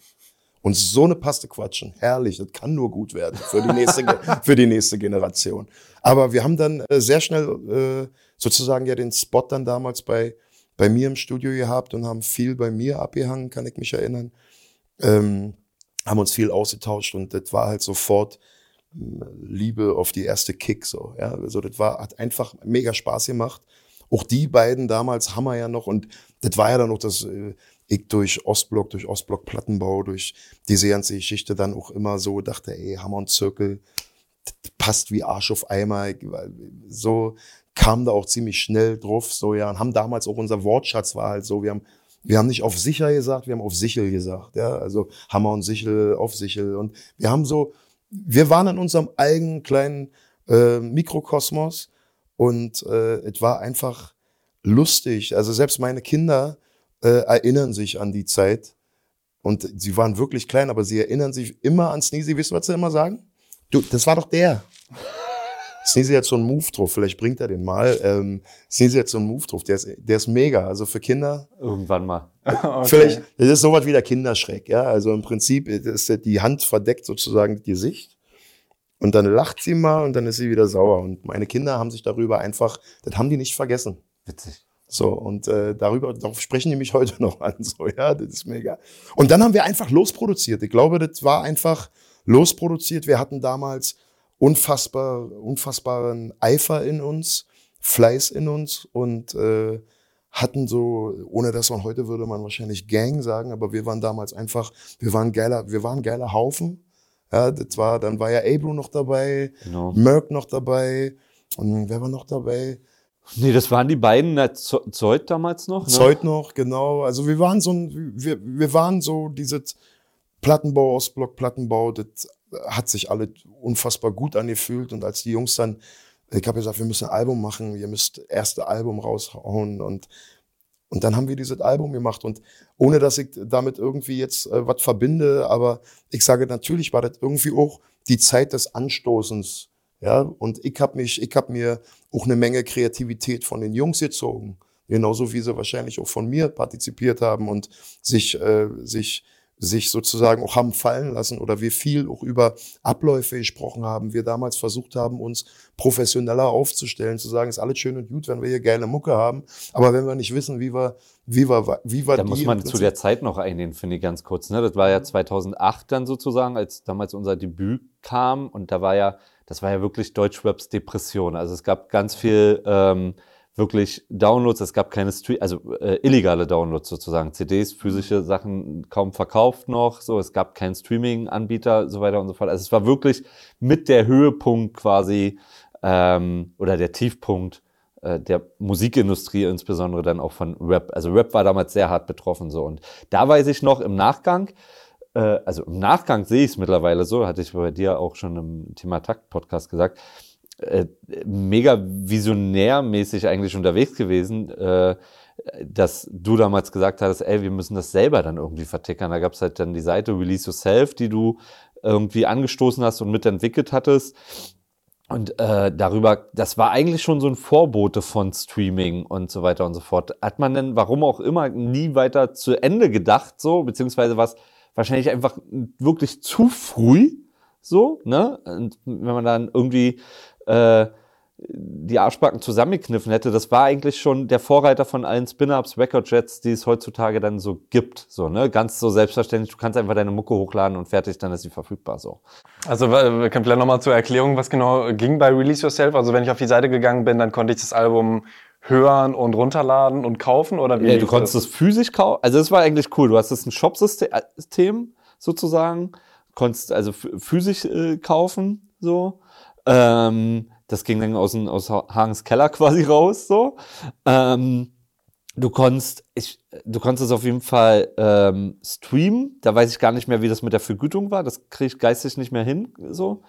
und so eine Paste quatschen, herrlich, das kann nur gut werden für die nächste, für die nächste Generation. Aber wir haben dann äh, sehr schnell äh, sozusagen ja den Spot dann damals bei, bei mir im Studio gehabt und haben viel bei mir abgehangen, kann ich mich erinnern. Ähm, haben uns viel ausgetauscht und das war halt sofort mh, Liebe auf die erste Kick so. Ja, also das war hat einfach mega Spaß gemacht. Auch die beiden damals haben wir ja noch und das war ja dann noch das äh, ich durch Ostblock, durch Ostblock Plattenbau, durch diese ganze Geschichte dann auch immer so dachte, ey, Hammer und Zirkel das passt wie Arsch auf Eimer. So kam da auch ziemlich schnell drauf, so ja, und haben damals auch unser Wortschatz war halt so, wir haben wir haben nicht auf sicher gesagt, wir haben auf sichel gesagt, ja, also Hammer und Sichel auf Sichel und wir haben so, wir waren in unserem eigenen kleinen äh, Mikrokosmos und äh, es war einfach lustig. Also selbst meine Kinder äh, erinnern sich an die Zeit und sie waren wirklich klein, aber sie erinnern sich immer an Sneezy. Wisst ihr, was sie immer sagen? Du, das war doch der. Sneezy hat so einen Move drauf, vielleicht bringt er den mal. Ähm, Sneezy hat so einen Move drauf, der ist, der ist mega. Also für Kinder, Irgendwann mal. Okay. Vielleicht, das ist sowas wie der Kinderschreck, ja. Also im Prinzip ist die Hand verdeckt sozusagen das Gesicht. Und dann lacht sie mal und dann ist sie wieder sauer. Und meine Kinder haben sich darüber einfach, das haben die nicht vergessen. Witzig. So, und äh, darüber, darauf sprechen die mich heute noch an. So, ja, das ist mega. Und dann haben wir einfach losproduziert. Ich glaube, das war einfach losproduziert. Wir hatten damals unfassbar, unfassbaren Eifer in uns, Fleiß in uns und äh, hatten so, ohne dass man heute würde man wahrscheinlich Gang sagen, aber wir waren damals einfach, wir waren geiler, wir waren geiler Haufen. Ja, das war, dann war ja Abro noch dabei, Genau. Merck noch dabei und wer war noch dabei? Nee, das waren die beiden na, Zeut damals noch. Ne? Zeug noch, genau. Also wir waren so ein, wir, wir waren so dieses Plattenbau, Ostblock, Plattenbau, das hat sich alle unfassbar gut angefühlt. Und als die Jungs dann, ich habe gesagt, wir müssen ein Album machen, ihr müsst erste Album raushauen und und dann haben wir dieses Album gemacht und ohne dass ich damit irgendwie jetzt äh, was verbinde, aber ich sage natürlich war das irgendwie auch die Zeit des Anstoßens, ja. Und ich habe mich, ich habe mir auch eine Menge Kreativität von den Jungs gezogen, genauso wie sie wahrscheinlich auch von mir partizipiert haben und sich äh, sich sich sozusagen auch haben fallen lassen oder wir viel auch über Abläufe gesprochen haben. Wir damals versucht haben, uns professioneller aufzustellen, zu sagen, ist alles schön und gut, wenn wir hier geile Mucke haben, aber wenn wir nicht wissen, wie wir, wie wir, wie wir Da muss man zu der Zeit noch eingehen, finde ich ganz kurz. Ne? Das war ja 2008 dann sozusagen, als damals unser Debüt kam und da war ja, das war ja wirklich Deutschraps Depression. Also es gab ganz viel ähm, wirklich Downloads, es gab keine Stream, also äh, illegale Downloads sozusagen, CDs, physische Sachen kaum verkauft noch, so, es gab keinen Streaming-Anbieter, so weiter und so fort. Also es war wirklich mit der Höhepunkt quasi ähm, oder der Tiefpunkt äh, der Musikindustrie, insbesondere dann auch von Rap. Also Rap war damals sehr hart betroffen so und da weiß ich noch im Nachgang, äh, also im Nachgang sehe ich es mittlerweile so, hatte ich bei dir auch schon im Thema Takt-Podcast gesagt, äh, mega visionärmäßig eigentlich unterwegs gewesen, äh, dass du damals gesagt hattest, ey, wir müssen das selber dann irgendwie vertickern. Da gab es halt dann die Seite Release Yourself, die du irgendwie angestoßen hast und mitentwickelt hattest. Und äh, darüber, das war eigentlich schon so ein Vorbote von Streaming und so weiter und so fort. Hat man denn, warum auch immer, nie weiter zu Ende gedacht, so, beziehungsweise was wahrscheinlich einfach wirklich zu früh, so, ne? Und wenn man dann irgendwie äh, die Arschbacken zusammengekniffen hätte, das war eigentlich schon der Vorreiter von allen Spin-Ups, Record-Jets, die es heutzutage dann so gibt. So, ne? Ganz so selbstverständlich, du kannst einfach deine Mucke hochladen und fertig, dann ist sie verfügbar. So. Also wir können vielleicht nochmal zur Erklärung, was genau ging bei Release Yourself. Also wenn ich auf die Seite gegangen bin, dann konnte ich das Album hören und runterladen und kaufen oder wie? Ja, du konntest es physisch kaufen. Also das war eigentlich cool. Du hast es ein Shop-System sozusagen, konntest also physisch äh, kaufen so ähm, das ging dann aus, aus Hagens Keller quasi raus, so. Ähm, du konntest, ich, du konntest es auf jeden Fall ähm, streamen. Da weiß ich gar nicht mehr, wie das mit der Vergütung war. Das kriege ich geistig nicht mehr hin, so.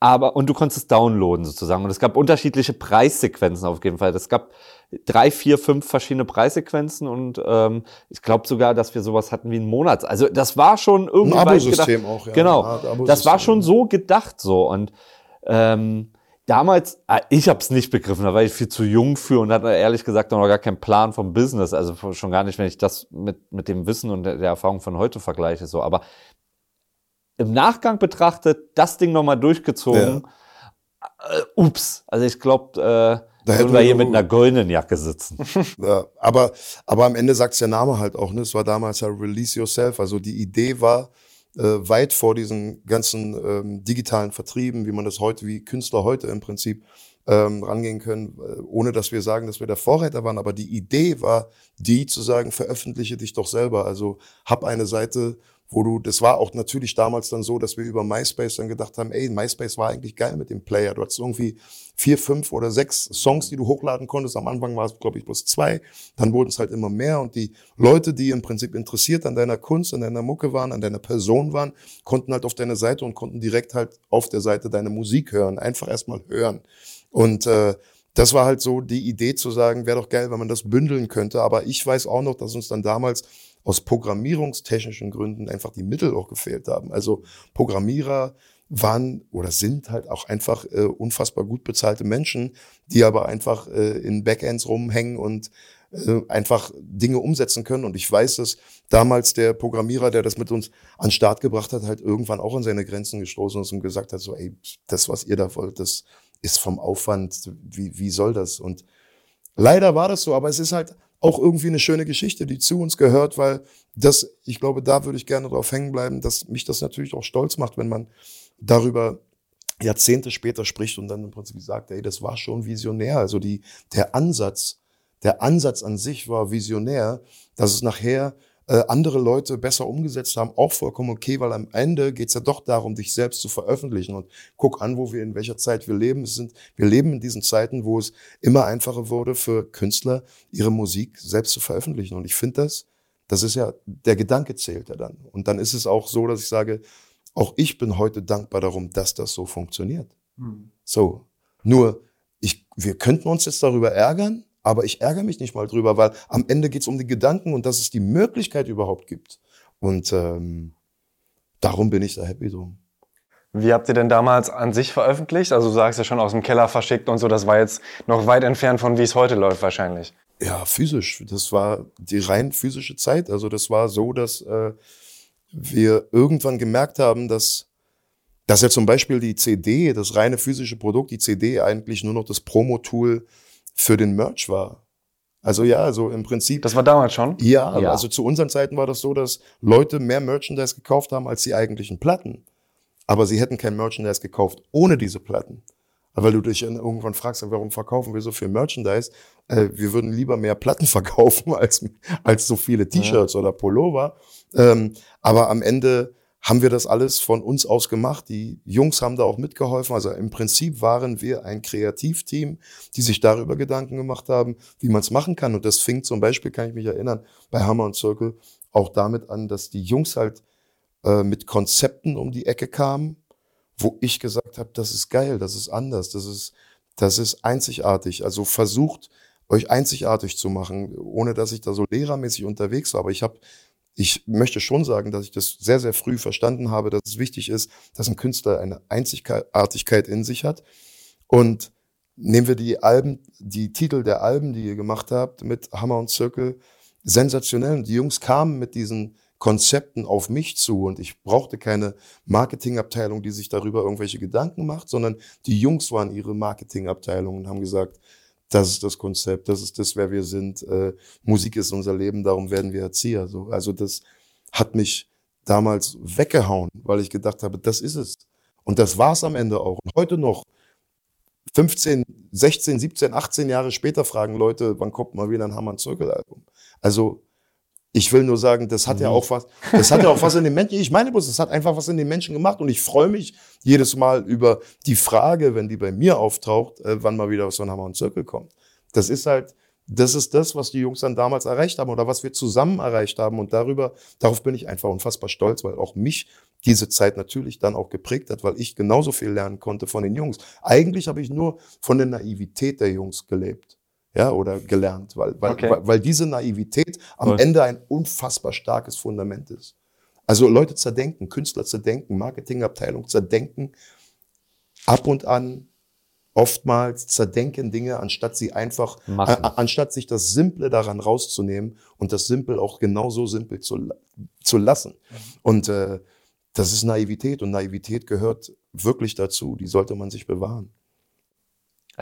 Aber, und du konntest es downloaden sozusagen. Und es gab unterschiedliche Preissequenzen auf jeden Fall. Es gab drei, vier, fünf verschiedene Preissequenzen und ähm, ich glaube sogar, dass wir sowas hatten wie einen Monats. Also das war schon irgendwie. Ein Abo-System auch, ja. Genau. Das war schon so gedacht so. Und ähm, damals, äh, ich habe es nicht begriffen, da war ich viel zu jung für und hatte ehrlich gesagt noch gar keinen Plan vom Business. Also schon gar nicht, wenn ich das mit, mit dem Wissen und der, Erfahrung von heute vergleiche. So. Aber im Nachgang betrachtet, das Ding nochmal durchgezogen. Ja. Äh, ups, also ich glaube, äh, da würden wir hier mit einer goldenen Jacke sitzen. ja, aber, aber am Ende sagt der Name halt auch, ne? Es war damals ja Release Yourself. Also die Idee war, weit vor diesen ganzen ähm, digitalen Vertrieben, wie man das heute, wie Künstler heute im Prinzip ähm, rangehen können, äh, ohne dass wir sagen, dass wir der Vorreiter waren. Aber die Idee war, die zu sagen, veröffentliche dich doch selber. Also hab eine Seite, wo du, das war auch natürlich damals dann so, dass wir über MySpace dann gedacht haben, ey, MySpace war eigentlich geil mit dem Player. Du hattest irgendwie vier, fünf oder sechs Songs, die du hochladen konntest. Am Anfang war es, glaube ich, bloß zwei. Dann wurden es halt immer mehr und die Leute, die im Prinzip interessiert an deiner Kunst, an deiner Mucke waren, an deiner Person waren, konnten halt auf deine Seite und konnten direkt halt auf der Seite deine Musik hören. Einfach erstmal hören. Und äh, das war halt so die Idee zu sagen, wäre doch geil, wenn man das bündeln könnte. Aber ich weiß auch noch, dass uns dann damals aus programmierungstechnischen Gründen einfach die Mittel auch gefehlt haben. Also Programmierer waren oder sind halt auch einfach äh, unfassbar gut bezahlte Menschen, die aber einfach äh, in Backends rumhängen und äh, einfach Dinge umsetzen können. Und ich weiß, dass damals der Programmierer, der das mit uns an Start gebracht hat, halt irgendwann auch an seine Grenzen gestoßen ist und gesagt hat, so, ey, das, was ihr da wollt, das ist vom Aufwand, wie, wie soll das? Und leider war das so, aber es ist halt auch irgendwie eine schöne Geschichte, die zu uns gehört, weil das, ich glaube, da würde ich gerne drauf hängen bleiben, dass mich das natürlich auch stolz macht, wenn man darüber Jahrzehnte später spricht und dann im Prinzip sagt, ey, das war schon visionär. Also die, der Ansatz, der Ansatz an sich war visionär, dass es nachher äh, andere Leute besser umgesetzt haben, auch vollkommen okay, weil am Ende geht's ja doch darum, dich selbst zu veröffentlichen. Und guck an, wo wir in welcher Zeit wir leben. Es sind, wir leben in diesen Zeiten, wo es immer einfacher wurde für Künstler, ihre Musik selbst zu veröffentlichen. Und ich finde das, das ist ja, der Gedanke zählt ja dann. Und dann ist es auch so, dass ich sage, auch ich bin heute dankbar darum, dass das so funktioniert. Mhm. So. Nur, ich, wir könnten uns jetzt darüber ärgern, aber ich ärgere mich nicht mal drüber, weil am Ende geht es um die Gedanken und dass es die Möglichkeit überhaupt gibt. Und ähm, darum bin ich da happy drum. Wie habt ihr denn damals an sich veröffentlicht? Also du sagst ja schon aus dem Keller verschickt und so, das war jetzt noch weit entfernt von wie es heute läuft wahrscheinlich. Ja, physisch. Das war die rein physische Zeit. Also das war so, dass äh, wir irgendwann gemerkt haben, dass, dass ja zum Beispiel die CD, das reine physische Produkt, die CD eigentlich nur noch das Promo-Tool für den Merch war. Also ja, also im Prinzip. Das war damals schon? Ja, Ja. also zu unseren Zeiten war das so, dass Leute mehr Merchandise gekauft haben als die eigentlichen Platten. Aber sie hätten kein Merchandise gekauft ohne diese Platten. Weil du dich irgendwann fragst, warum verkaufen wir so viel Merchandise? Äh, wir würden lieber mehr Platten verkaufen als, als so viele T-Shirts oder Pullover. Ähm, aber am Ende haben wir das alles von uns aus gemacht. Die Jungs haben da auch mitgeholfen. Also im Prinzip waren wir ein Kreativteam, die sich darüber Gedanken gemacht haben, wie man es machen kann. Und das fing zum Beispiel, kann ich mich erinnern, bei Hammer und Circle auch damit an, dass die Jungs halt äh, mit Konzepten um die Ecke kamen, wo ich gesagt habe, das ist geil, das ist anders, das ist, das ist einzigartig. Also versucht, euch einzigartig zu machen, ohne dass ich da so lehrermäßig unterwegs war. Aber ich habe, ich möchte schon sagen, dass ich das sehr, sehr früh verstanden habe, dass es wichtig ist, dass ein Künstler eine Einzigartigkeit in sich hat. Und nehmen wir die Alben, die Titel der Alben, die ihr gemacht habt, mit Hammer und Circle, sensationell. Und die Jungs kamen mit diesen Konzepten auf mich zu und ich brauchte keine Marketingabteilung, die sich darüber irgendwelche Gedanken macht, sondern die Jungs waren ihre Marketingabteilung und haben gesagt, das ist das Konzept, das ist das, wer wir sind. Äh, Musik ist unser Leben, darum werden wir Erzieher. So. Also das hat mich damals weggehauen, weil ich gedacht habe, das ist es. Und das war es am Ende auch. Und heute noch, 15, 16, 17, 18 Jahre später fragen Leute, wann kommt mal wieder ein Hammer Circle Album? Also ich will nur sagen, das hat ja auch was, das hat ja auch was in den Menschen, ich meine bloß, das hat einfach was in den Menschen gemacht und ich freue mich jedes Mal über die Frage, wenn die bei mir auftaucht, äh, wann mal wieder so ein Hammer und Circle kommt. Das ist halt, das ist das, was die Jungs dann damals erreicht haben oder was wir zusammen erreicht haben und darüber, darauf bin ich einfach unfassbar stolz, weil auch mich diese Zeit natürlich dann auch geprägt hat, weil ich genauso viel lernen konnte von den Jungs. Eigentlich habe ich nur von der Naivität der Jungs gelebt. Ja, oder gelernt, weil, weil, Okay. weil, weil diese Naivität am Voll. Ende ein unfassbar starkes Fundament ist. Also Leute zerdenken, Künstler zerdenken, Marketingabteilung zerdenken, ab und an, oftmals zerdenken Dinge, anstatt sie einfach, Machen. anstatt sich das Simple daran rauszunehmen und das Simple auch genauso simpel zu, zu lassen. Und äh, das ist Naivität und Naivität gehört wirklich dazu. Die sollte man sich bewahren.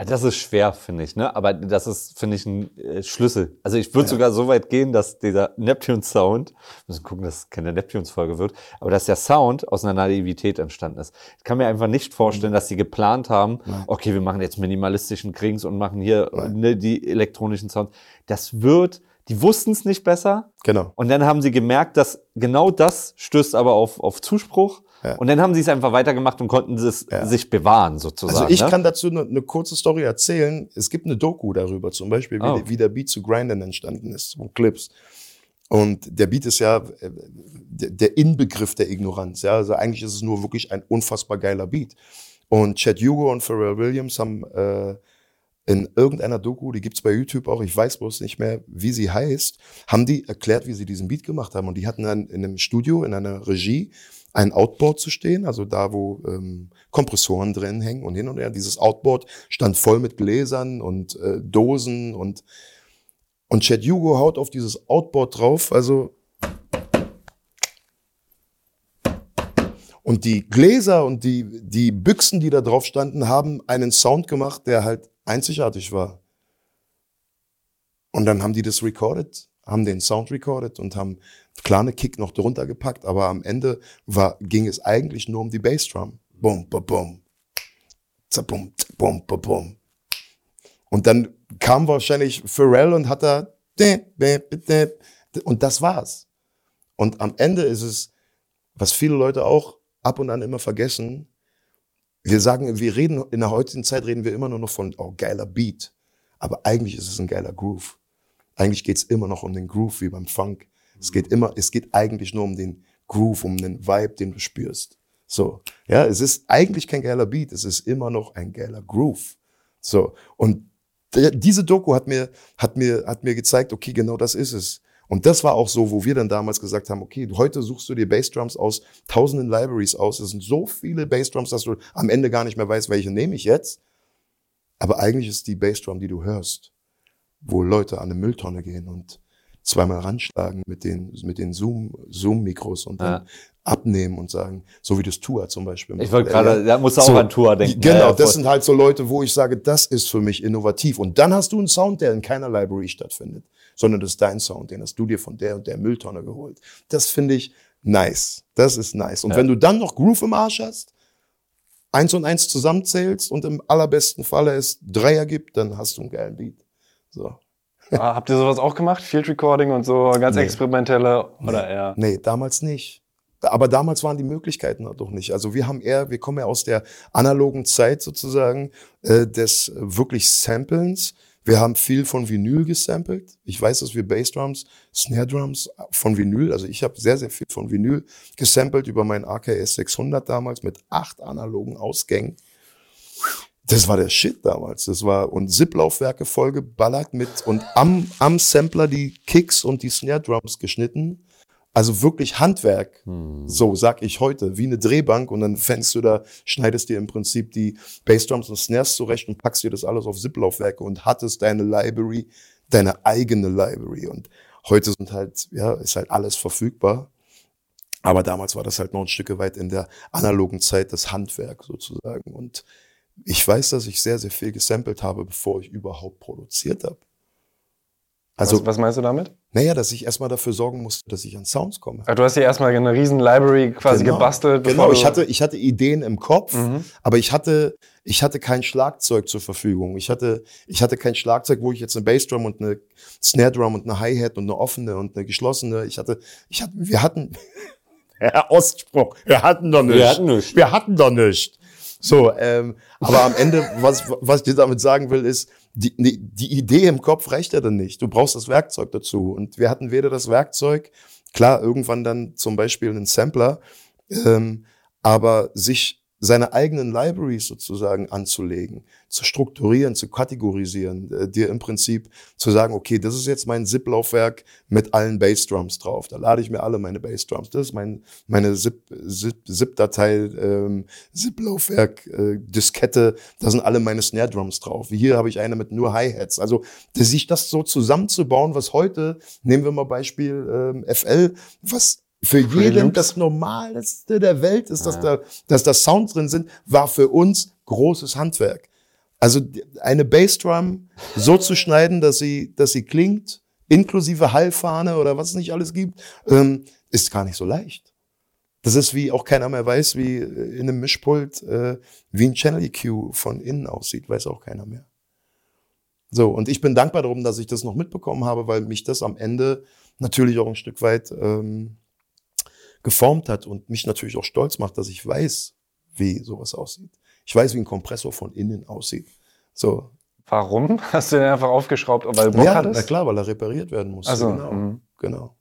Das ist schwer, finde ich, ne? Aber das ist, finde ich, ein äh, Schlüssel. Also ich würde sogar so weit gehen, dass dieser Neptune-Sound, müssen gucken, dass es keine Neptunes-Folge wird, aber dass der Sound aus einer Naivität entstanden ist. Ich kann mir einfach nicht vorstellen, dass sie geplant haben, okay, wir machen jetzt minimalistischen Krings und machen hier ne, die elektronischen Sounds. Das wird, die wussten es nicht besser. Genau. Und dann haben sie gemerkt, dass genau das stößt aber auf, auf Zuspruch. Ja. Und dann haben sie es einfach weitergemacht und konnten es sich bewahren, sozusagen. Also ich ne? kann dazu eine, eine kurze Story erzählen. Es gibt eine Doku darüber, zum Beispiel, wie, Oh. wie der Beat zu Grinden entstanden ist, von Clips. Und der Beat ist ja äh, der, der Inbegriff der Ignoranz. Ja? Also eigentlich ist es nur wirklich ein unfassbar geiler Beat. Und Chad Hugo und Pharrell Williams haben äh, in irgendeiner Doku, die gibt's bei YouTube auch, ich weiß bloß nicht mehr, wie sie heißt, haben die erklärt, wie sie diesen Beat gemacht haben. Und die hatten dann in einem Studio, in einer Regie, ein Outboard zu stehen, also da, wo ähm, Kompressoren drin hängen und hin und her. Dieses Outboard stand voll mit Gläsern und äh, Dosen und und Chad Hugo haut auf dieses Outboard drauf, also und die Gläser und die, die Büchsen, die da drauf standen, haben einen Sound gemacht, der halt einzigartig war. Und dann haben die das recorded, haben den Sound recorded und haben klar eine Kick noch drunter gepackt, aber am Ende war, ging es eigentlich nur um die Bassdrum. Bum, bum, bum. Zabum, zabum, bum, bum. Und dann kam wahrscheinlich Pharrell und hat da und das war's. Und am Ende ist es, was viele Leute auch ab und an immer vergessen, wir sagen, wir reden, in der heutigen Zeit reden wir immer nur noch von, oh, geiler Beat. Aber eigentlich ist es ein geiler Groove. Eigentlich geht's immer noch um den Groove wie beim Funk. Es geht immer, es geht eigentlich nur um den Groove, um den Vibe, den du spürst. So. Ja, es ist eigentlich kein geiler Beat. Es ist immer noch ein geiler Groove. So. Und diese Doku hat mir, hat mir, hat mir gezeigt, okay, genau das ist es. Und das war auch so, wo wir dann damals gesagt haben, okay, heute suchst du dir Bassdrums aus tausenden Libraries aus. Es sind so viele Bassdrums, dass du am Ende gar nicht mehr weißt, welche nehme ich jetzt. Aber eigentlich ist die Bassdrum, die du hörst, wo Leute an eine Mülltonne gehen und zweimal ranschlagen mit den, mit den Zoom, Zoom-Mikros und dann Ja. Abnehmen und sagen, so wie das Tour zum Beispiel. Ich wollte gerade, da musst du auch So, an Tour denken. Genau, das sind halt so Leute, wo ich sage, das ist für mich innovativ. Und dann hast du einen Sound, der in keiner Library stattfindet, sondern das ist dein Sound, den hast du dir von der und der Mülltonne geholt. Das finde ich nice. Das ist nice. Und Ja. wenn du dann noch Groove im Arsch hast, eins und eins zusammenzählst und im allerbesten Falle es Dreier gibt, dann hast du einen geilen Beat. So. Ah, habt ihr sowas auch gemacht? Field Recording und so, ganz Nee. experimentelle oder eher? Nee, damals nicht. Aber damals waren die Möglichkeiten doch nicht. Also wir haben eher, wir kommen ja aus der analogen Zeit sozusagen äh, des äh, wirklich Samplens. Wir haben viel von Vinyl gesampelt. Ich weiß, dass wir Bassdrums, Snare Drums von Vinyl, also ich habe sehr, sehr viel von Vinyl gesampelt über meinen AKS 600 damals mit acht analogen Ausgängen. Das war der Shit damals. Das war und Zip-Laufwerke vollgeballert mit und am, am Sampler die Kicks und die Snare Drums geschnitten. Also wirklich Handwerk. Hm. So sag ich heute, wie eine Drehbank und dann fängst du da, schneidest dir im Prinzip die Bassdrums und Snares zurecht und packst dir das alles auf Zip-Laufwerke und hattest deine Library, deine eigene Library. Und heute sind halt, ja, ist halt alles verfügbar. Aber damals war das halt noch ein Stück weit in der analogen Zeit das Handwerk sozusagen. Und ich weiß, dass ich sehr, sehr viel gesampelt habe, bevor ich überhaupt produziert habe. Also, was, was meinst du damit? Naja, dass ich erstmal dafür sorgen musste, dass ich an Sounds komme. Ah, Du hast hier erstmal eine riesen Library quasi Genau. gebastelt. Genau, ich hatte, ich hatte Ideen im Kopf, Mhm. aber ich hatte, ich hatte kein Schlagzeug zur Verfügung. Ich hatte, ich hatte kein Schlagzeug, wo ich jetzt eine Bassdrum und eine Snare Drum und eine Hi-Hat und eine offene und eine geschlossene. Ich hatte, ich hatte, wir hatten, Herr Ostspruch, wir hatten doch nicht. Wir hatten nicht. Wir hatten doch nicht. So, ähm, aber am Ende, was, was ich dir damit sagen will, ist, die, die Idee im Kopf reicht ja dann nicht. Du brauchst das Werkzeug dazu. Und wir hatten weder das Werkzeug, klar, irgendwann dann zum Beispiel einen Sampler, ähm, aber sich seine eigenen Libraries sozusagen anzulegen, zu strukturieren, zu kategorisieren, äh, dir im Prinzip zu sagen, okay, das ist jetzt mein ZIP-Laufwerk mit allen Bassdrums drauf. Da lade ich mir alle meine Bassdrums. Das ist mein, meine ZIP, ZIP, ZIP-Datei, ähm, ZIP-Laufwerk, äh, Diskette, da sind alle meine Snare-Drums drauf. Hier habe ich eine mit nur Hi-Hats. Also sich das so zusammenzubauen, was heute, nehmen wir mal Beispiel ähm, FL, was für jeden das Normalste der Welt ist, dass, Ja. da, dass da Sounds drin sind, war für uns großes Handwerk. Also eine Bassdrum so zu schneiden, dass sie, dass sie klingt, inklusive Hallfahne oder was es nicht alles gibt, ähm, ist gar nicht so leicht. Das ist wie auch keiner mehr weiß, wie äh, in einem Mischpult, äh, wie ein Channel EQ von innen aussieht, weiß auch keiner mehr. So, und ich bin dankbar darum, dass ich das noch mitbekommen habe, weil mich das am Ende natürlich auch ein Stück weit ähm, geformt hat und mich natürlich auch stolz macht, dass ich weiß, wie sowas aussieht. Ich weiß, wie ein Kompressor von innen aussieht. So. Warum? Hast du den einfach aufgeschraubt, weil du Bock ja, hattest? na klar, weil er repariert werden muss. Also, genau. mhm. genau.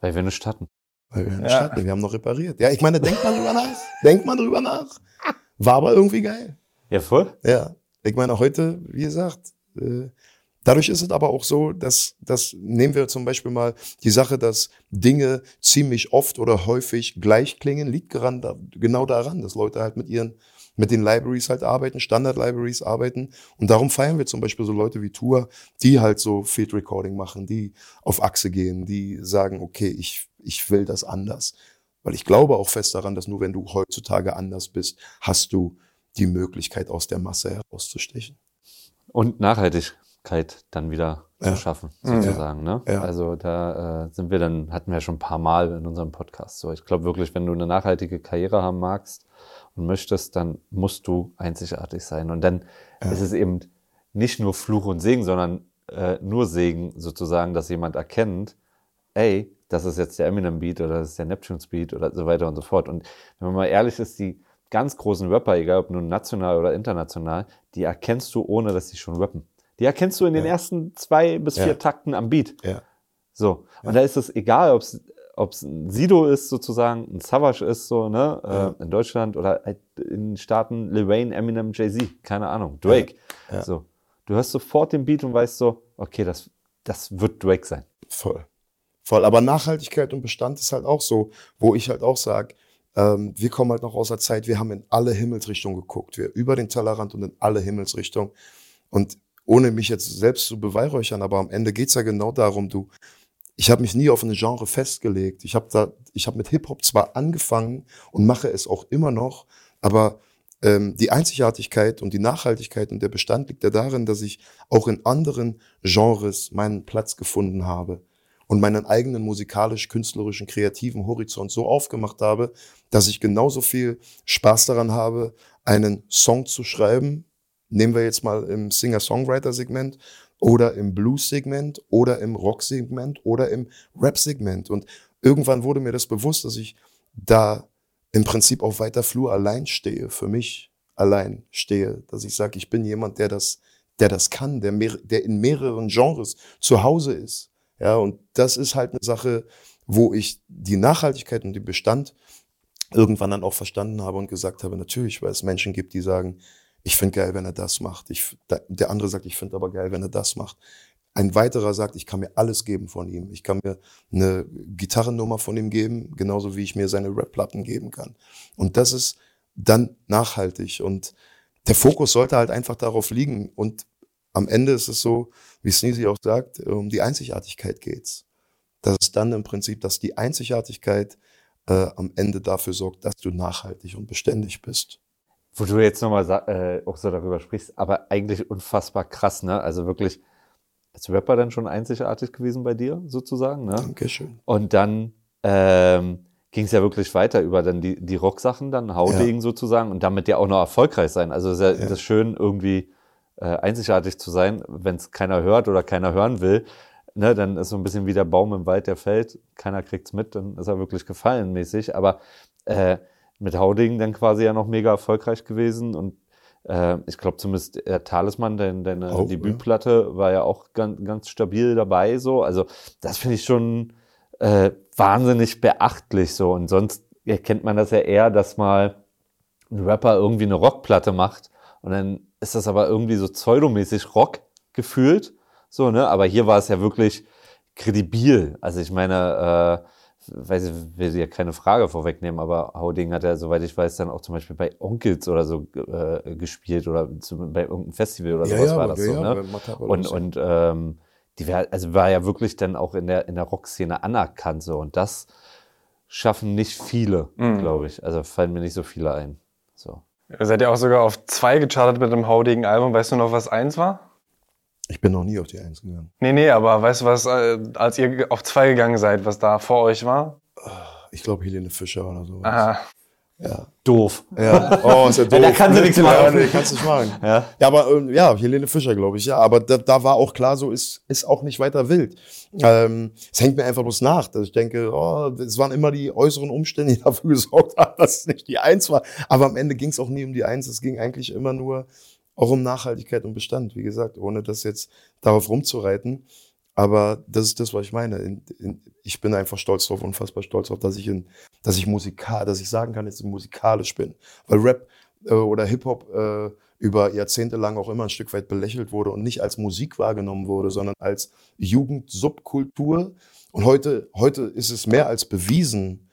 Weil wir nicht hatten. Weil wir der Ja. Stadt sind. Wir haben noch repariert. Ja, ich meine, denkt mal drüber nach. denkt mal drüber nach. War aber irgendwie geil. Ja, voll. Ja, ich meine, heute, wie gesagt, äh, dadurch ist es aber auch so, dass, dass nehmen wir zum Beispiel mal die Sache, dass Dinge ziemlich oft oder häufig gleich klingen, liegt da, genau daran, dass Leute halt mit ihren, mit den Libraries halt arbeiten, Standard-Libraries arbeiten. Und darum feiern wir zum Beispiel so Leute wie Tour, die halt so Field Recording machen, die auf Achse gehen, die sagen, okay, ich, ich will das anders. Weil ich glaube auch fest daran, dass nur wenn du heutzutage anders bist, hast du die Möglichkeit, aus der Masse herauszustechen. Und Nachhaltigkeit dann wieder zu schaffen, Mhm. sozusagen. Ne? Also da äh, sind wir dann, hatten wir schon ein paar Mal in unserem Podcast. So, ich glaube wirklich, wenn du eine nachhaltige Karriere haben magst und möchtest, dann musst du einzigartig sein. Und dann ist es eben nicht nur Fluch und Segen, sondern äh, nur Segen sozusagen, dass jemand erkennt, ey, das ist jetzt der Eminem Beat oder das ist der Neptunes Beat oder so weiter und so fort. Und wenn man mal ehrlich ist, die ganz großen Rapper, egal ob nun national oder international, die erkennst du, ohne dass sie schon rappen. Die erkennst du in den Ja. ersten zwei bis Ja. vier Takten am Beat. Ja. So. Und da ist es egal, ob es ein Sido ist sozusagen, ein Savage ist so, ne, Ja. äh, in Deutschland oder halt in den Staaten Lil Wayne, Eminem, Jay-Z, keine Ahnung, Drake. Ja. So. Du hörst sofort den Beat und weißt so, okay, das, das wird Drake sein. Voll. Voll. Aber Nachhaltigkeit und Bestand ist halt auch so, wo ich halt auch sage, ähm, wir kommen halt noch aus der Zeit, wir haben in alle Himmelsrichtungen geguckt, wir über den Tellerrand und in alle Himmelsrichtungen. Und ohne mich jetzt selbst zu beweihräuchern, aber am Ende geht's ja genau darum, du, ich habe mich nie auf ein Genre festgelegt. Ich habe da, ich habe mit Hip Hop zwar angefangen und mache es auch immer noch, aber ähm, die Einzigartigkeit und die Nachhaltigkeit und der Bestand liegt ja darin, dass ich auch in anderen Genres meinen Platz gefunden habe und meinen eigenen musikalisch-künstlerischen, kreativen Horizont so aufgemacht habe, dass ich genauso viel Spaß daran habe, einen Song zu schreiben. Nehmen wir jetzt mal im Singer-Songwriter-Segment oder im Blues-Segment oder im Rock-Segment oder im Rap-Segment. Und irgendwann wurde mir das bewusst, dass ich da im Prinzip auf weiter Flur allein stehe, für mich allein stehe, dass ich sage, ich bin jemand, der das, der das kann, der, mehr, der in mehreren Genres zu Hause ist. Ja, und das ist halt eine Sache, wo ich die Nachhaltigkeit und den Bestand irgendwann dann auch verstanden habe und gesagt habe, natürlich, weil es Menschen gibt, die sagen, ich finde geil, wenn er das macht. Ich, der andere sagt, ich finde aber geil, wenn er das macht. Ein weiterer sagt, ich kann mir alles geben von ihm. Ich kann mir eine Gitarrennummer von ihm geben, genauso wie ich mir seine Rap-Platten geben kann. Und das ist dann nachhaltig. Und der Fokus sollte halt einfach darauf liegen. Und am Ende ist es so, wie Sneezy auch sagt, um die Einzigartigkeit geht's. Das ist dann im Prinzip, dass die Einzigartigkeit äh, am Ende dafür sorgt, dass du nachhaltig und beständig bist. Wo du jetzt nochmal äh, auch so darüber sprichst, aber eigentlich unfassbar krass, ne? Also wirklich als Rapper dann schon einzigartig gewesen bei dir, sozusagen. Ne? Dankeschön. Und dann ähm, ging es ja wirklich weiter über dann die, die Rocksachen, dann Haudegen ja. sozusagen und damit ja auch noch erfolgreich sein. Also ist ja, ja. das schön, irgendwie äh, einzigartig zu sein, wenn es keiner hört oder keiner hören will. Ne, dann ist so ein bisschen wie der Baum im Wald, der fällt, keiner kriegt's mit, dann ist er wirklich gefallen mäßig. Aber äh, mit Haudegen dann quasi ja noch mega erfolgreich gewesen und äh, ich glaube zumindest der Talisman, deine, deine oh, Debütplatte, ja. war ja auch ganz, ganz stabil dabei. So, also das finde ich schon äh, wahnsinnig beachtlich. So und sonst erkennt man das ja eher, dass mal ein Rapper irgendwie eine Rockplatte macht und dann ist das aber irgendwie so pseudomäßig Rock gefühlt. So, ne? Aber hier war es ja wirklich kredibil. Also ich meine, äh, weiß ich, will ja keine Frage vorwegnehmen, aber Hauding hat ja, soweit ich weiß, dann auch zum Beispiel bei Onkels oder so äh, gespielt oder zu, bei irgendeinem Festival oder ja, sowas ja, war das ja, so, ne? Und, und ähm, die wär, also war ja wirklich dann auch in der, in der Rockszene anerkannt so. Und das schaffen nicht viele, mhm. glaube ich. Also fallen mir nicht so viele ein. So. Ihr seid ja auch sogar auf zwei gechartet mit dem Haudigen Album. Weißt du noch, was eins war? Ich bin noch nie auf die Eins gegangen. Nee, nee, aber weißt du was, äh, als ihr auf zwei gegangen seid, was da vor euch war? Ich glaube Helene Fischer oder so. Aha. Ja. Doof. Ja. Oh, ist ja doof. da kannst du nichts machen. Ja, nee, kannst du nicht machen. Ja. ja, aber ähm, ja, Helene Fischer, glaube ich, ja. Aber da, da war auch klar, so ist, ist auch nicht weiter wild. Ähm, es hängt mir einfach bloß nach, dass ich denke, oh, es waren immer die äußeren Umstände, die dafür gesorgt haben, dass es nicht die Eins war. Aber am Ende ging es auch nie um die Eins. Es ging eigentlich immer nur auch um Nachhaltigkeit und Bestand, wie gesagt, ohne das jetzt darauf rumzureiten. Aber das ist das, was ich meine. In, in, ich bin einfach stolz drauf, unfassbar stolz drauf, dass ich in, dass ich musikal, dass ich sagen kann, dass ich musikalisch bin. Weil Rap äh, oder Hip-Hop äh, über Jahrzehnte lang auch immer ein Stück weit belächelt wurde und nicht als Musik wahrgenommen wurde, sondern als Jugendsubkultur. Und heute, heute ist es mehr als bewiesen,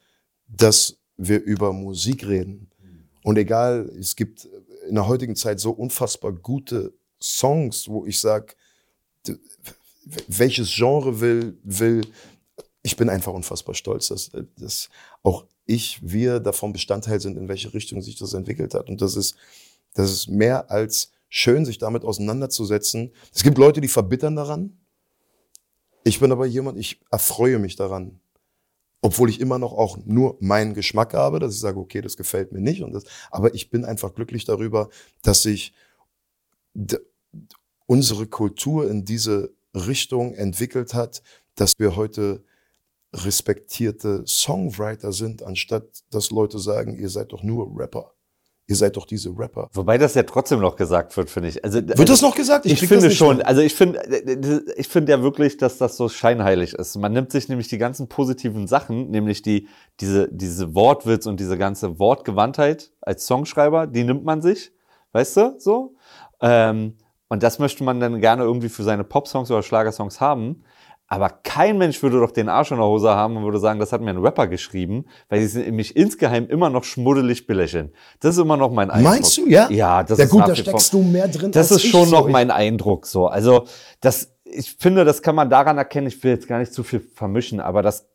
dass wir über Musik reden. Und egal, es gibt in der heutigen Zeit so unfassbar gute Songs, wo ich sage, welches Genre will, will, ich bin einfach unfassbar stolz, dass, dass auch ich, wir davon Bestandteil sind, in welche Richtung sich das entwickelt hat. Und das ist, das ist mehr als schön, sich damit auseinanderzusetzen. Es gibt Leute, die verbittern daran. Ich bin aber jemand, ich erfreue mich daran obwohl ich immer noch auch nur meinen Geschmack habe, dass ich sage, okay, das gefällt mir nicht und das, aber ich bin einfach glücklich darüber, dass sich unsere Kultur in diese Richtung entwickelt hat, dass wir heute respektierte Songwriter sind, anstatt dass Leute sagen, ihr seid doch nur Rapper ihr seid doch diese Rapper. Wobei das ja trotzdem noch gesagt wird, finde ich. Also, wird also, das noch gesagt? Ich, ich finde schon. Hin. Also ich finde, ich finde ja wirklich, dass das so scheinheilig ist. Man nimmt sich nämlich die ganzen positiven Sachen, nämlich die, diese, diese Wortwitz und diese ganze Wortgewandtheit als Songschreiber, die nimmt man sich, weißt du, so. Ähm, und das möchte man dann gerne irgendwie für seine Popsongs oder Schlagersongs haben. Aber kein Mensch würde doch den Arsch in der Hose haben und würde sagen, das hat mir ein Rapper geschrieben, weil sie mich insgeheim immer noch schmuddelig belächeln. Das ist immer noch mein Eindruck. Meinst du, ja? Ja, das ja, ist gut, da steckst du mehr drin. Das ist schon noch mein Eindruck so. Also, das, ich finde, das kann man daran erkennen, ich will jetzt gar nicht zu viel vermischen, aber dass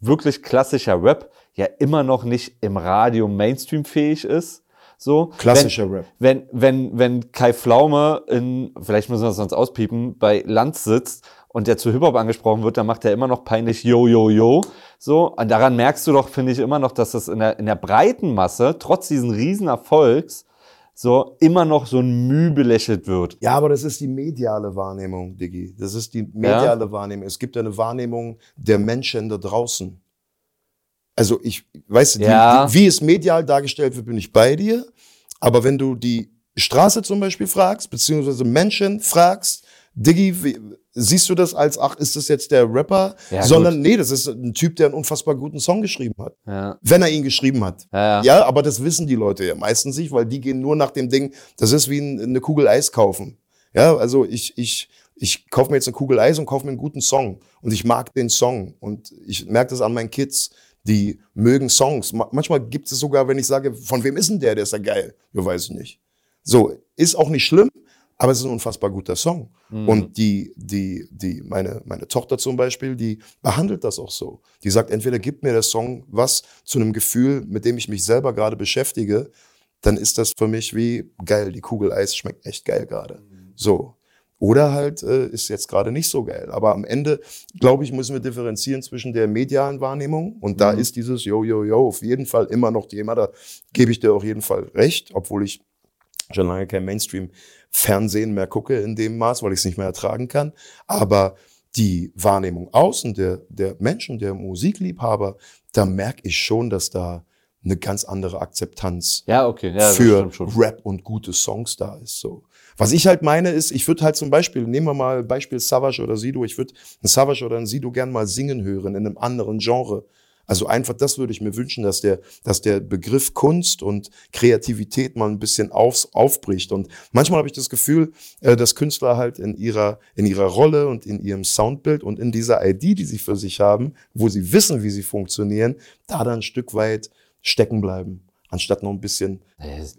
wirklich klassischer Rap ja immer noch nicht im Radio Mainstream fähig ist. So. Klassischer wenn, Rap. Wenn, wenn, wenn Kai Pflaume in, vielleicht müssen wir das sonst auspiepen, bei Lanz sitzt und der zu Hip-Hop angesprochen wird, dann macht er immer noch peinlich Yo, Yo, Yo. So. Und daran merkst du doch, finde ich, immer noch, dass das in der, in der breiten Masse, trotz diesen riesen Erfolgs, so immer noch so ein Mühe belächelt wird. Ja, aber das ist die mediale Wahrnehmung, Diggi. Das ist die mediale Wahrnehmung. Es gibt eine Wahrnehmung der Menschen da draußen. Also ich, weißt du, Ja. die, die, wie es medial dargestellt wird, bin ich bei dir. Aber wenn du die Straße zum Beispiel fragst, beziehungsweise Menschen fragst, Diggi, wie, siehst du das als, ach, ist das jetzt der Rapper? Ja, Sondern nee, das ist ein Typ, der einen unfassbar guten Song geschrieben hat. Ja. Wenn er ihn geschrieben hat. Ja, ja. Aber das wissen die Leute ja meistens nicht, weil die gehen nur nach dem Ding, das ist wie ein, eine Kugel Eis kaufen. Ja, also ich, ich, ich kaufe mir jetzt eine Kugel Eis und kaufe mir einen guten Song. Und ich mag den Song. Und ich merke das an meinen Kids, die mögen Songs. Ma- Manchmal gibt es sogar, wenn ich sage, von wem ist denn der, der ist ja geil? Ja, weiß ich nicht. So, ist auch nicht schlimm, aber es ist ein unfassbar guter Song. Und die, die, die, meine, meine Tochter zum Beispiel, die behandelt das auch so. Die sagt, entweder gibt mir der Song was zu einem Gefühl, mit dem ich mich selber gerade beschäftige, dann ist das für mich wie geil, die Kugel Eis schmeckt echt geil gerade. So. Oder halt äh, ist jetzt gerade nicht so geil. Aber am Ende, glaube ich, müssen wir differenzieren zwischen der medialen Wahrnehmung und da ist dieses Yo, Yo, Yo auf jeden Fall immer noch Thema. Da gebe ich dir auf jeden Fall recht, obwohl ich schon lange kein Mainstream-Fernsehen mehr gucke in dem Maß, weil ich es nicht mehr ertragen kann. Aber die Wahrnehmung außen der, der Menschen, der Musikliebhaber, da merke ich schon, dass da eine ganz andere Akzeptanz Ja, okay. Ja, für. Rap und gute Songs da ist. So. Was ich halt meine ist, ich würde halt zum Beispiel, nehmen wir mal Beispiel Savage oder Sido, ich würde einen Savage oder einen Sido gern mal singen hören in einem anderen Genre. Also einfach das würde ich mir wünschen, dass der, dass der Begriff Kunst und Kreativität mal ein bisschen aufs, aufbricht. Und manchmal habe ich das Gefühl, äh, dass Künstler halt in ihrer, in ihrer Rolle und in ihrem Soundbild und in dieser ID, die sie für sich haben, wo sie wissen, wie sie funktionieren, da dann ein Stück weit stecken bleiben, anstatt noch ein bisschen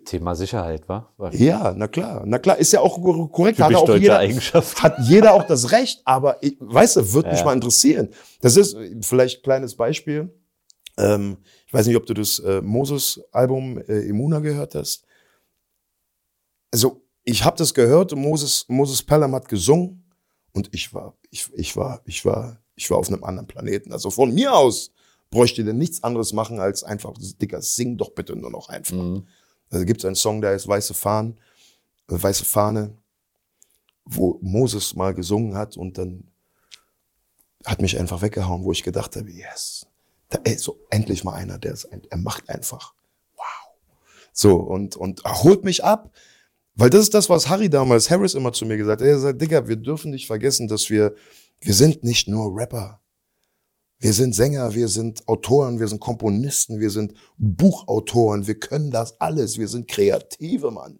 Thema Sicherheit, wa? War ja, na klar, na klar, ist ja auch kor- korrekt. Hat auch jeder, Eigenschaft. hat jeder auch das Recht, aber ich, weißt du, würde mich Ja. mal interessieren. Das ist vielleicht ein kleines Beispiel. Ähm, ich weiß nicht, ob du das äh, Moses-Album äh, Imuna gehört hast. Also, ich habe das gehört und Moses, Moses Pelham hat gesungen und ich war, ich, ich war, ich war, ich war auf einem anderen Planeten. Also von mir aus bräuchte denn nichts anderes machen, als einfach, Dicker, sing doch bitte nur noch einfach. Mhm. Also gibt es einen Song, der heißt Weiße Fahnen, äh, Weiße Fahne, wo Moses mal gesungen hat und dann hat mich einfach weggehauen, wo ich gedacht habe, yes, da, ey, so endlich mal einer, der ist, ein- er macht einfach, wow. So, und, und er holt mich ab, weil das ist das, was Harry damals, Harris immer zu mir gesagt hat. Er sagt, Digga, wir dürfen nicht vergessen, dass wir, wir sind nicht nur Rapper. Wir sind Sänger, wir sind Autoren, wir sind Komponisten, wir sind Buchautoren, wir können das alles, wir sind Kreative, Mann.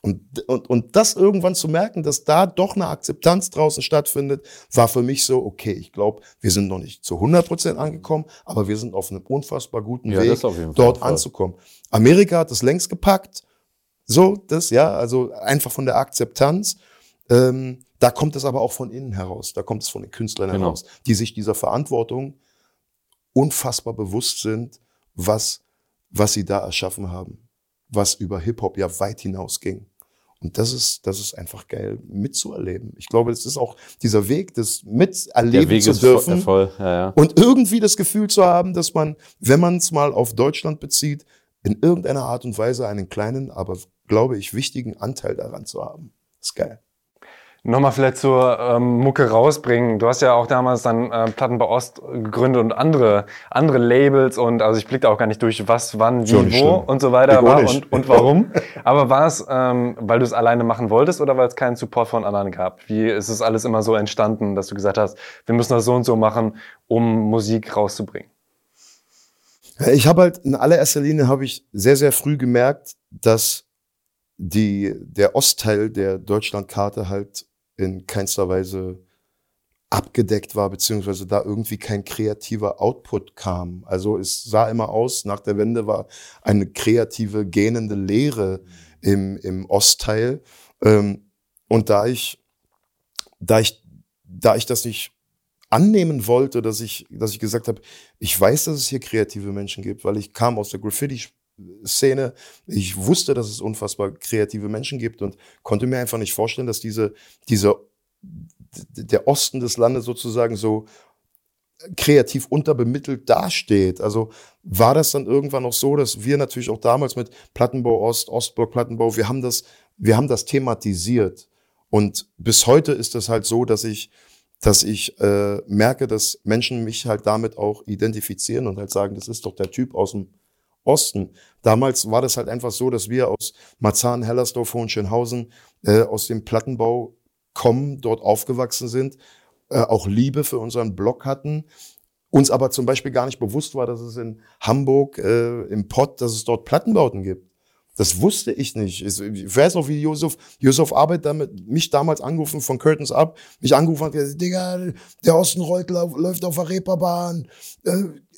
Und, und, und das irgendwann zu merken, dass da doch eine Akzeptanz draußen stattfindet, war für mich so, okay, ich glaube, wir sind noch nicht zu 100 Prozent angekommen, aber wir sind auf einem unfassbar guten Ja, Weg, Fall, dort voll. anzukommen. Amerika hat das längst gepackt, so, das, ja, also einfach von der Akzeptanz. Ähm, da kommt es aber auch von innen heraus, da kommt es von den Künstlern Genau. heraus, die sich dieser Verantwortung unfassbar bewusst sind, was, was sie da erschaffen haben, was über Hip-Hop ja weit hinausging. Und das ist, das ist einfach geil mitzuerleben. Ich glaube, es ist auch dieser Weg, das Der miterleben Weg zu ist voll, dürfen. ja, ja. Und irgendwie das Gefühl zu haben, dass man, wenn man es mal auf Deutschland bezieht, in irgendeiner Art und Weise einen kleinen, aber glaube ich, wichtigen Anteil daran zu haben. ist geil. Nochmal vielleicht zur ähm, Mucke rausbringen. Du hast ja auch damals dann äh, Platten bei Ost gegründet und andere, andere Labels und also ich blick da auch gar nicht durch, was, wann, wie, wo schlimm. und so weiter war und, und warum. Aber war es, ähm, weil du es alleine machen wolltest oder weil es keinen Support von anderen gab? Wie ist es alles immer so entstanden, dass du gesagt hast, wir müssen das so und so machen, um Musik rauszubringen? Ich habe halt in allererster Linie habe ich sehr, sehr früh gemerkt, dass die, der Ostteil der Deutschlandkarte halt in keinster Weise abgedeckt war, beziehungsweise da irgendwie kein kreativer Output kam. Also es sah immer aus, nach der Wende war eine kreative, gähnende Leere im, im Ostteil. Ähm, und da ich, da ich da ich das nicht annehmen wollte, dass ich, dass ich gesagt habe, ich weiß, dass es hier kreative Menschen gibt, weil ich kam aus der Graffiti-Szene. Ich wusste, dass es unfassbar kreative Menschen gibt und konnte mir einfach nicht vorstellen, dass diese, diese, der Osten des Landes sozusagen so kreativ unterbemittelt dasteht. Also war das dann irgendwann noch so, dass wir natürlich auch damals mit Plattenbau Ost, Ostburg Plattenbau, wir haben das, wir haben das thematisiert. Und bis heute ist es halt so, dass ich, dass ich äh, merke, dass Menschen mich halt damit auch identifizieren und halt sagen, das ist doch der Typ aus dem Osten. Damals war das halt einfach so, dass wir aus Marzahn, Hellersdorf, Hohenschönhausen, äh, aus dem Plattenbau kommen, dort aufgewachsen sind äh, auch Liebe für unseren Blog hatten, uns aber zum Beispiel gar nicht bewusst war, dass es in Hamburg äh, im Pott, dass es dort Plattenbauten gibt. Das wusste ich nicht. Ich weiß noch, wie Josef, Josef Arbeit damit, mich damals angerufen von Curtains Up, mich angerufen hat, gesagt, Digga, der Osten rollt, läuft auf der Reeperbahn.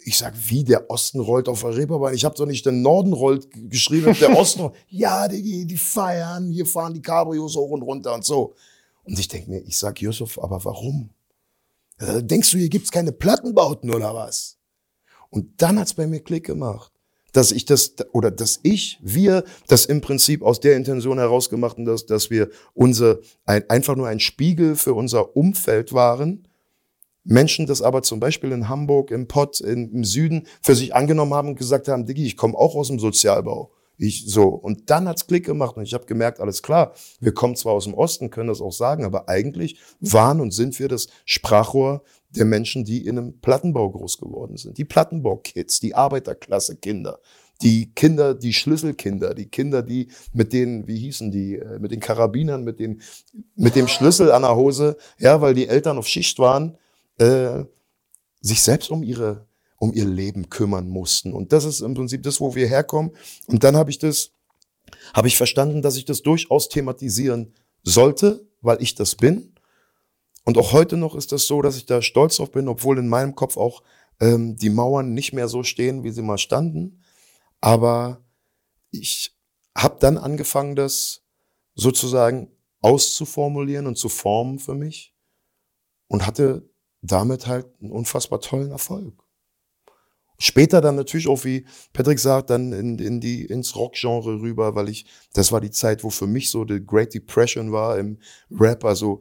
Ich sag, wie, der Osten rollt auf der Reeperbahn? Ich habe doch nicht den Norden rollt geschrieben, der Osten rollt. Ja, die, die feiern, hier fahren die Cabrios hoch und runter und so. Und ich denke mir, ich sag, Josef, aber warum? Äh, denkst du, hier gibt's keine Plattenbauten oder was? Und dann hat's bei mir Klick gemacht, dass ich das oder dass ich, wir das im Prinzip aus der Intention heraus gemacht haben, dass, dass wir unser ein, einfach nur ein Spiegel für unser Umfeld waren. Menschen das aber zum Beispiel in Hamburg, im Pott, in, im Süden für sich angenommen haben und gesagt haben, Diggi, ich komme auch aus dem Sozialbau. Ich so. Und dann hat's Klick gemacht und ich habe gemerkt, alles klar, wir kommen zwar aus dem Osten, können das auch sagen, aber eigentlich waren und sind wir das Sprachrohr der Menschen, die in einem Plattenbau groß geworden sind. Die Plattenbau-Kids, die Arbeiterklasse-Kinder, die Kinder, die Schlüsselkinder, die Kinder, die mit den, wie hießen die, äh, mit den Karabinern, mit den, mit dem Schlüssel an der Hose, ja, weil die Eltern auf Schicht waren, äh, sich selbst um ihre um ihr Leben kümmern mussten. Und das ist im Prinzip das, wo wir herkommen. Und dann habe ich das, habe ich verstanden, dass ich das durchaus thematisieren sollte, weil ich das bin. Und auch heute noch ist das so, dass ich da stolz drauf bin, obwohl in meinem Kopf auch ähm, die Mauern nicht mehr so stehen, wie sie mal standen. Aber ich habe dann angefangen, das sozusagen auszuformulieren und zu formen für mich und hatte damit halt einen unfassbar tollen Erfolg. Später dann natürlich auch, wie Patrick sagt, dann in, in die, ins Rockgenre rüber, weil ich, das war die Zeit, wo für mich so die Great Depression war im Rap, also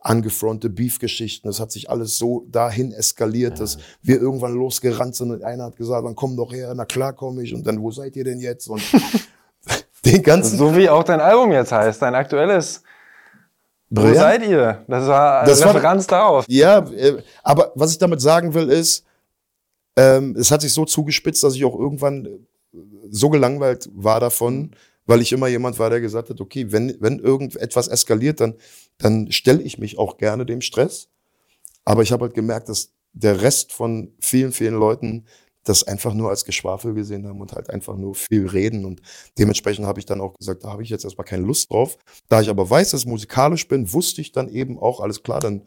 angefronte Beef-Geschichten. Das hat sich alles so dahin eskaliert, ja. dass wir irgendwann losgerannt sind und einer hat gesagt, dann komm doch her, na klar komm ich und dann, wo seid ihr denn jetzt? Und den ganzen. So wie auch dein Album jetzt heißt, dein aktuelles. Wo ja. seid ihr? Das war das Referenz war, darauf. Ja, äh, aber was ich damit sagen will ist, ähm, es hat sich so zugespitzt, dass ich auch irgendwann äh, so gelangweilt war davon, weil ich immer jemand war, der gesagt hat, okay, wenn, wenn irgendetwas eskaliert, dann, dann stelle ich mich auch gerne dem Stress. Aber ich habe halt gemerkt, dass der Rest von vielen, vielen Leuten das einfach nur als Geschwafel gesehen haben und halt einfach nur viel reden. Und dementsprechend habe ich dann auch gesagt, da habe ich jetzt erstmal keine Lust drauf. Da ich aber weiß, dass ich musikalisch bin, wusste ich dann eben auch, alles klar, dann,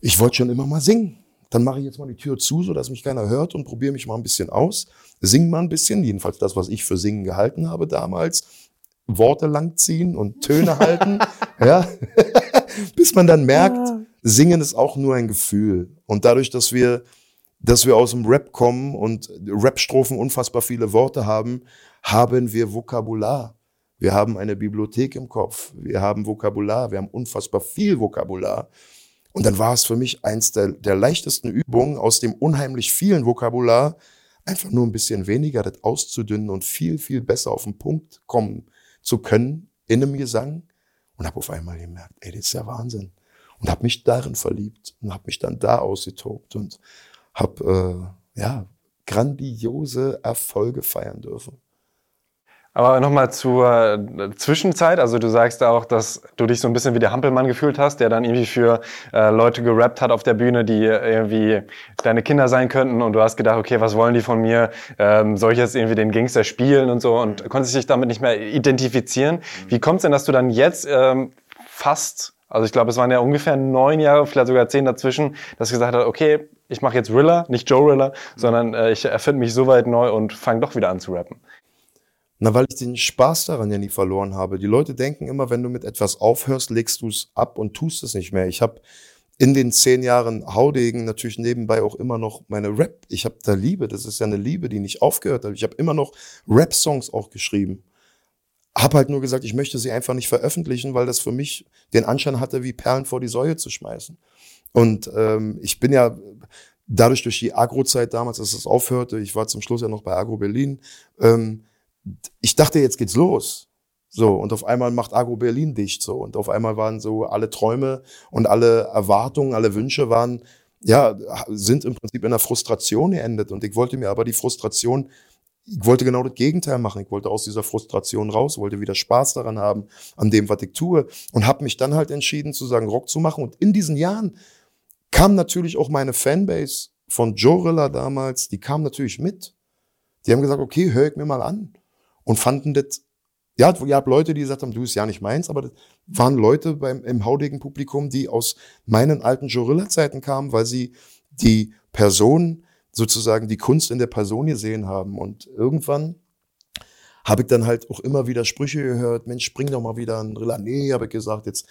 ich wollte schon immer mal singen dann mache ich jetzt mal die Tür zu, so dass mich keiner hört und probiere mich mal ein bisschen aus. Sing mal ein bisschen, jedenfalls das, was ich für Singen gehalten habe damals. Worte langziehen und Töne halten, ja, bis man dann merkt, Singen ist auch nur ein Gefühl. Und dadurch, dass wir, dass wir aus dem Rap kommen und Rap-Strophen unfassbar viele Worte haben, haben wir Vokabular. Wir haben eine Bibliothek im Kopf. Wir haben Vokabular. Wir haben unfassbar viel Vokabular. Und dann war es für mich eins der, der leichtesten Übungen aus dem unheimlich vielen Vokabular, einfach nur ein bisschen weniger das auszudünnen und viel, viel besser auf den Punkt kommen zu können in einem Gesang. Und habe auf einmal gemerkt, ey, das ist ja Wahnsinn. Und habe mich darin verliebt und habe mich dann da ausgetobt und habe äh, ja grandiose Erfolge feiern dürfen. Aber nochmal zur äh, Zwischenzeit. Also du sagst auch, dass du dich so ein bisschen wie der Hampelmann gefühlt hast, der dann irgendwie für äh, Leute gerappt hat auf der Bühne, die irgendwie deine Kinder sein könnten. Und du hast gedacht, okay, was wollen die von mir? Ähm, soll ich jetzt irgendwie den Gangster spielen und so? Und konntest dich damit nicht mehr identifizieren. Wie kommt es denn, dass du dann jetzt ähm, fast, also ich glaube, es waren ja ungefähr neun Jahre, vielleicht sogar zehn dazwischen, dass du gesagt hast, okay, ich mache jetzt Rilla, nicht Joe Rilla, sondern äh, ich erfinde mich so weit neu und fange doch wieder an zu rappen. Na, weil ich den Spaß daran ja nie verloren habe. Die Leute denken immer, wenn du mit etwas aufhörst, legst du es ab und tust es nicht mehr. Ich habe in den zehn Jahren Haudegen natürlich nebenbei auch immer noch meine Rap. Ich habe da Liebe, das ist ja eine Liebe, die nicht aufgehört hat. Ich habe immer noch Rap-Songs auch geschrieben. Hab halt nur gesagt, ich möchte sie einfach nicht veröffentlichen, weil das für mich den Anschein hatte, wie Perlen vor die Säue zu schmeißen. Und ähm, ich bin ja dadurch durch die Agro-Zeit damals, dass es aufhörte, ich war zum Schluss ja noch bei Agro Berlin, ähm, ich dachte, jetzt geht's los. So, und auf einmal macht Agro Berlin dicht so. Und auf einmal waren so alle Träume und alle Erwartungen, alle Wünsche waren, ja, sind im Prinzip in einer Frustration geendet. Und ich wollte mir aber die Frustration, ich wollte genau das Gegenteil machen. Ich wollte aus dieser Frustration raus, wollte wieder Spaß daran haben, an dem, was ich tue. Und habe mich dann halt entschieden, zu sagen, Rock zu machen. Und in diesen Jahren kam natürlich auch meine Fanbase von Jorilla damals, die kam natürlich mit. Die haben gesagt, okay, hör ich mir mal an. Und fanden das ja, ihr habt Leute, die gesagt haben, du ist ja nicht meins, aber das waren Leute beim, im haudigen Publikum, die aus meinen alten Gorilla-Zeiten kamen, weil sie die Person, sozusagen die Kunst in der Person gesehen haben. Und irgendwann habe ich dann halt auch immer wieder Sprüche gehört, Mensch, bring doch mal wieder ein Rilla. Nee, habe ich gesagt, jetzt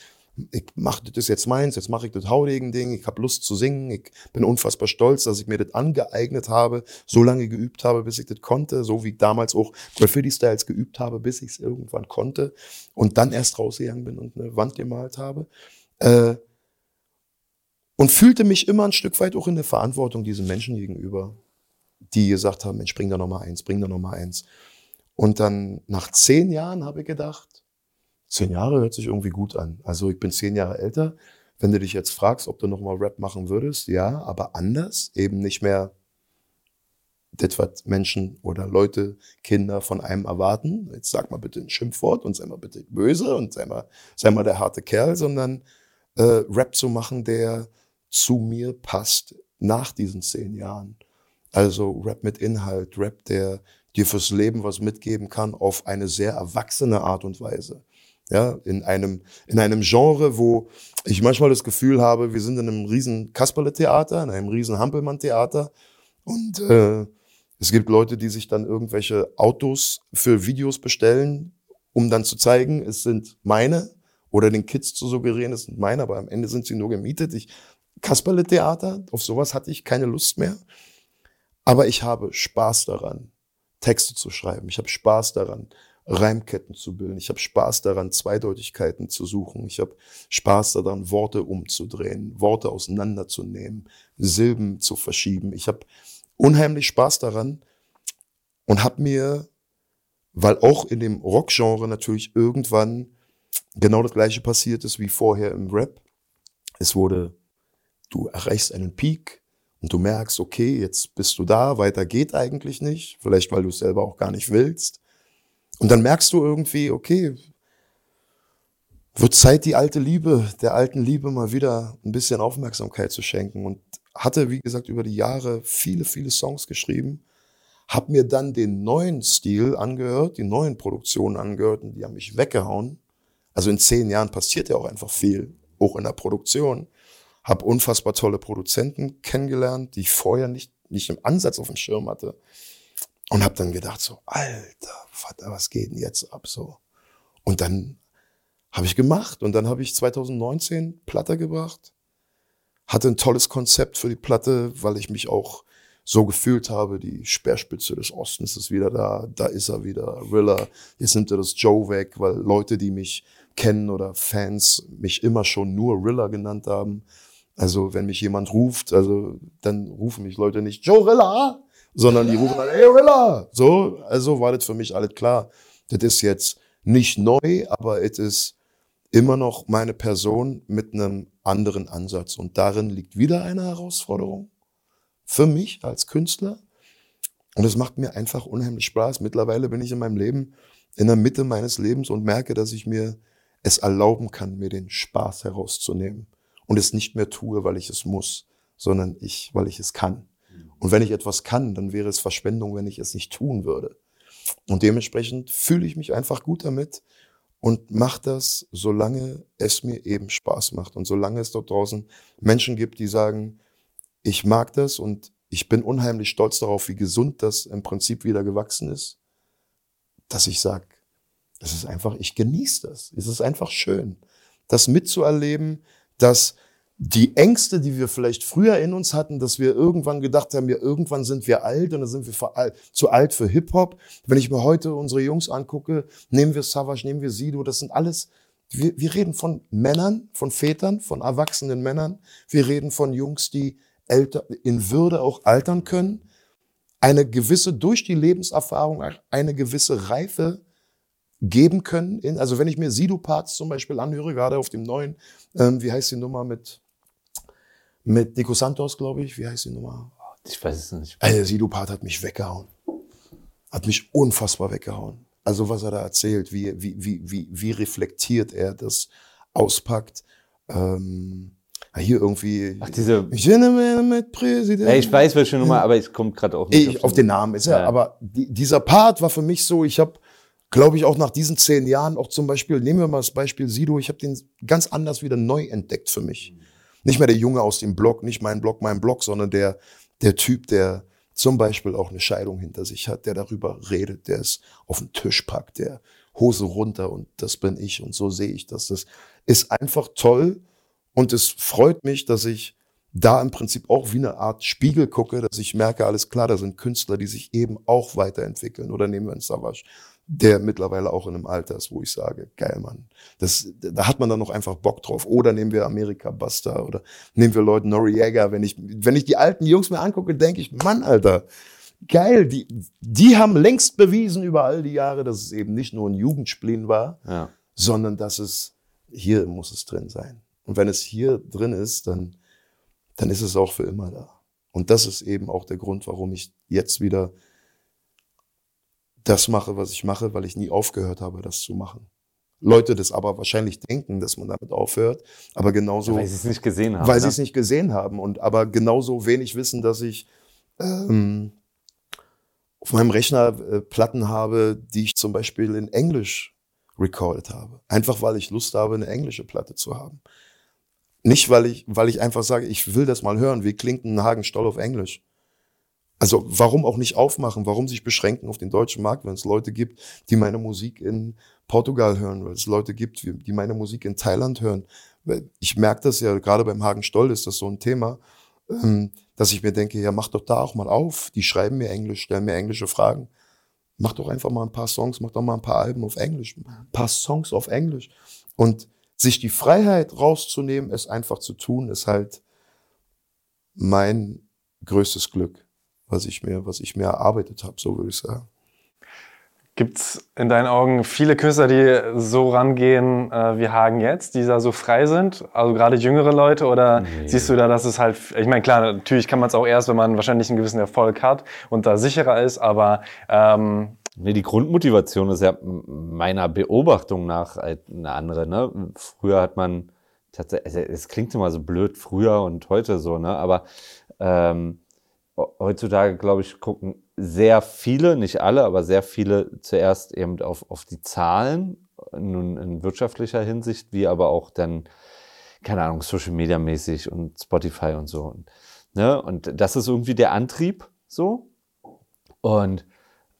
ich mache das jetzt meins, jetzt mache ich das Haudegen-Ding, ich habe Lust zu singen, ich bin unfassbar stolz, dass ich mir das angeeignet habe, so lange geübt habe, bis ich das konnte, so wie damals auch Graffiti-Styles geübt habe, bis ich es irgendwann konnte und dann erst rausgegangen bin und eine Wand gemalt habe. Äh, und fühlte mich immer ein Stück weit auch in der Verantwortung diesen Menschen gegenüber, die gesagt haben, Mensch, bring da noch mal eins, bring da noch mal eins. Und dann nach zehn Jahren habe ich gedacht, Zehn Jahre hört sich irgendwie gut an. Also ich bin zehn Jahre älter. Wenn du dich jetzt fragst, ob du nochmal Rap machen würdest, ja, aber anders, eben nicht mehr das, was Menschen oder Leute, Kinder von einem erwarten. Jetzt sag mal bitte ein Schimpfwort und sei mal bitte böse und sei mal, sei mal der harte Kerl, sondern äh, Rap zu machen, der zu mir passt nach diesen zehn Jahren. Also Rap mit Inhalt, Rap, der dir fürs Leben was mitgeben kann auf eine sehr erwachsene Art und Weise. Ja, in einem, in einem Genre, wo ich manchmal das Gefühl habe, wir sind in einem riesen Kasperle-Theater, in einem riesen Hampelmann-Theater. Und äh, es gibt Leute, die sich dann irgendwelche Autos für Videos bestellen, um dann zu zeigen, es sind meine oder den Kids zu suggerieren, es sind meine, aber am Ende sind sie nur gemietet. Ich, Kasperle-Theater, auf sowas hatte ich keine Lust mehr. Aber ich habe Spaß daran, Texte zu schreiben. Ich habe Spaß daran, Reimketten zu bilden. Ich habe Spaß daran, Zweideutigkeiten zu suchen. Ich habe Spaß daran, Worte umzudrehen, Worte auseinanderzunehmen, Silben zu verschieben. Ich habe unheimlich Spaß daran und habe mir, weil auch in dem Rockgenre natürlich irgendwann genau das gleiche passiert ist wie vorher im Rap. Es wurde, du erreichst einen Peak, und du merkst, okay, jetzt bist du da, weiter geht eigentlich nicht, vielleicht weil du es selber auch gar nicht willst. Und dann merkst du irgendwie, okay, wird Zeit, die alte Liebe, der alten Liebe mal wieder ein bisschen Aufmerksamkeit zu schenken. Und hatte, wie gesagt, über die Jahre viele, viele Songs geschrieben. Hab mir dann den neuen Stil angehört, die neuen Produktionen angehört und die haben mich weggehauen. Also in zehn Jahren passiert ja auch einfach viel, auch in der Produktion. Hab unfassbar tolle Produzenten kennengelernt, die ich vorher nicht, nicht im Ansatz auf dem Schirm hatte. Und habe dann gedacht so, alter Vater, was geht denn jetzt ab so? Und dann habe ich gemacht und dann habe ich 2019 Platte gebracht. Hatte ein tolles Konzept für die Platte, weil ich mich auch so gefühlt habe, die Speerspitze des Ostens ist wieder da, da ist er wieder, Rilla, jetzt nimmt er das Joe weg, weil Leute, die mich kennen oder Fans mich immer schon nur Rilla genannt haben. Also wenn mich jemand ruft, also dann rufen mich Leute nicht Joe Rilla, sondern die rufen dann, hey Rilla! So, also war das für mich alles klar. Das ist jetzt nicht neu, aber es ist immer noch meine Person mit einem anderen Ansatz. Und darin liegt wieder eine Herausforderung für mich als Künstler. Und es macht mir einfach unheimlich Spaß. Mittlerweile bin ich in meinem Leben in der Mitte meines Lebens und merke, dass ich mir es erlauben kann, mir den Spaß herauszunehmen und es nicht mehr tue, weil ich es muss, sondern ich, weil ich es kann. Und wenn ich etwas kann, dann wäre es Verschwendung, wenn ich es nicht tun würde. Und dementsprechend fühle ich mich einfach gut damit und mache das, solange es mir eben Spaß macht. Und solange es dort draußen Menschen gibt, die sagen, ich mag das und ich bin unheimlich stolz darauf, wie gesund das im Prinzip wieder gewachsen ist, dass ich sage, es ist einfach, ich genieße das. Es ist einfach schön, das mitzuerleben, dass die Ängste, die wir vielleicht früher in uns hatten, dass wir irgendwann gedacht haben, ja, irgendwann sind wir alt und dann sind wir zu alt für Hip-Hop. Wenn ich mir heute unsere Jungs angucke, nehmen wir Savage, nehmen wir Sido, das sind alles, wir, wir reden von Männern, von Vätern, von erwachsenen Männern. Wir reden von Jungs, die älter, in Würde auch altern können. Eine gewisse, durch die Lebenserfahrung, eine gewisse Reife geben können. Also wenn ich mir Sido-Parts zum Beispiel anhöre, gerade auf dem neuen, ähm, wie heißt die Nummer mit mit Nico Santos, glaube ich. Wie heißt die Nummer? Ich weiß es nicht. Also, Sido-Part hat mich weggehauen. Hat mich unfassbar weggehauen. Also was er da erzählt, wie, wie, wie, wie, wie reflektiert er das auspackt. Ähm, hier irgendwie. Ach, diese. Ich bin mit Präsident. Ja, ich weiß welche Nummer, aber ich komme gerade auch nicht. Ich, auf, den Namen ist er. Ja. Aber die, dieser Part war für mich so, ich habe, glaube ich, auch nach diesen zehn Jahren auch zum Beispiel, nehmen wir mal das Beispiel Sido, ich habe den ganz anders wieder neu entdeckt für mich. Nicht mehr der Junge aus dem Block, nicht mein Block, mein Block, sondern der, der Typ, der zum Beispiel auch eine Scheidung hinter sich hat, der darüber redet, der es auf den Tisch packt, der Hose runter und das bin ich und so sehe ich das. Das ist einfach toll und es freut mich, dass ich da im Prinzip auch wie eine Art Spiegel gucke, dass ich merke, alles klar, da sind Künstler, die sich eben auch weiterentwickeln. Oder nehmen wir einen Savage der mittlerweile auch in einem Alter ist, wo ich sage, geil, Mann. Das, da hat man dann noch einfach Bock drauf. Oder nehmen wir Amerika Buster oder nehmen wir Leute Noriega. Wenn ich, wenn ich die alten Jungs mir angucke, denke ich, Mann, Alter, geil. Die, die haben längst bewiesen über all die Jahre, dass es eben nicht nur ein Jugendspleen war, ja. sondern dass es, hier muss es drin sein. Und wenn es hier drin ist, dann, dann ist es auch für immer da. Und das ist eben auch der Grund, warum ich jetzt wieder das mache, was ich mache, weil ich nie aufgehört habe, das zu machen. Leute das aber wahrscheinlich denken, dass man damit aufhört, aber genauso. Ja, weil sie es nicht gesehen haben. Weil ne? sie es nicht gesehen haben und aber genauso wenig wissen, dass ich ähm, auf meinem Rechner äh, Platten habe, die ich zum Beispiel in Englisch recorded habe. Einfach weil ich Lust habe, eine englische Platte zu haben. Nicht, weil ich, weil ich einfach sage, ich will das mal hören. Wie klingt ein Hagenstoll auf Englisch? Also warum auch nicht aufmachen? Warum sich beschränken auf den deutschen Markt, wenn es Leute gibt, die meine Musik in Portugal hören, weil es Leute gibt, die meine Musik in Thailand hören. Ich merke das ja, gerade beim Hagen Stoll ist das so ein Thema, ähm, dass ich mir denke, ja, mach doch da auch mal auf. Die schreiben mir Englisch, stellen mir englische Fragen. Mach doch einfach mal ein paar Songs, mach doch mal ein paar Alben auf Englisch, ein paar Songs auf Englisch. Und sich die Freiheit rauszunehmen, es einfach zu tun, ist halt mein größtes Glück was ich mir, was ich mir erarbeitet habe, so würde ich sagen. Gibt es in deinen Augen viele Künstler, die so rangehen äh, wie Hagen jetzt, die da so frei sind? Also gerade jüngere Leute? Oder nee. siehst du da, dass es halt, ich meine, klar, natürlich kann man es auch erst, wenn man wahrscheinlich einen gewissen Erfolg hat und da sicherer ist, aber. Ähm nee, die Grundmotivation ist ja meiner Beobachtung nach halt eine andere. Ne? Früher hat man tatsächlich, es klingt immer so blöd, früher und heute so, ne? aber. Ähm, heutzutage, glaube ich, gucken sehr viele, nicht alle, aber sehr viele zuerst eben auf, auf die Zahlen, nun in wirtschaftlicher Hinsicht, wie aber auch dann, keine Ahnung, Social Media mäßig und Spotify und so. Und, ne? und das ist irgendwie der Antrieb so. Und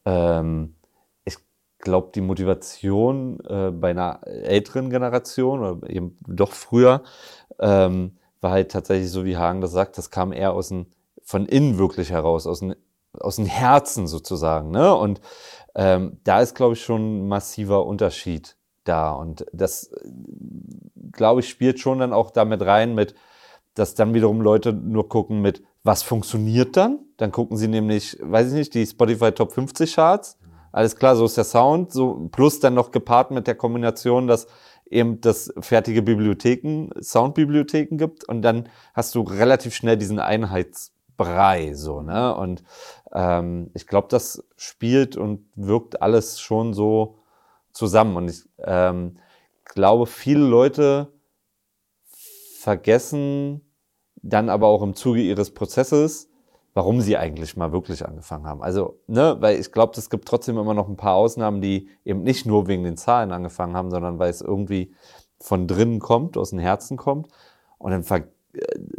ähm, ich glaube, die Motivation äh, bei einer älteren Generation oder eben doch früher ähm, war halt tatsächlich so, wie Hagen das sagt, das kam eher aus dem von innen wirklich heraus, aus, den, aus dem Herzen sozusagen. Ne? Und ähm, da ist, glaube ich, schon ein massiver Unterschied da. Und das, glaube ich, spielt schon dann auch damit rein, mit, dass dann wiederum Leute nur gucken mit, was funktioniert dann? Dann gucken sie nämlich, weiß ich nicht, die Spotify Top 50 Charts. Alles klar, so ist der Sound, so plus dann noch gepaart mit der Kombination, dass eben das fertige Bibliotheken, Soundbibliotheken gibt und dann hast du relativ schnell diesen Einheits Brei, so, ne? Und ähm, ich glaube, das spielt und wirkt alles schon so zusammen. Und ich ähm, glaube, viele Leute vergessen dann aber auch im Zuge ihres Prozesses, warum sie eigentlich mal wirklich angefangen haben. Also, ne, weil ich glaube, es gibt trotzdem immer noch ein paar Ausnahmen, die eben nicht nur wegen den Zahlen angefangen haben, sondern weil es irgendwie von drinnen kommt, aus dem Herzen kommt. Und dann ver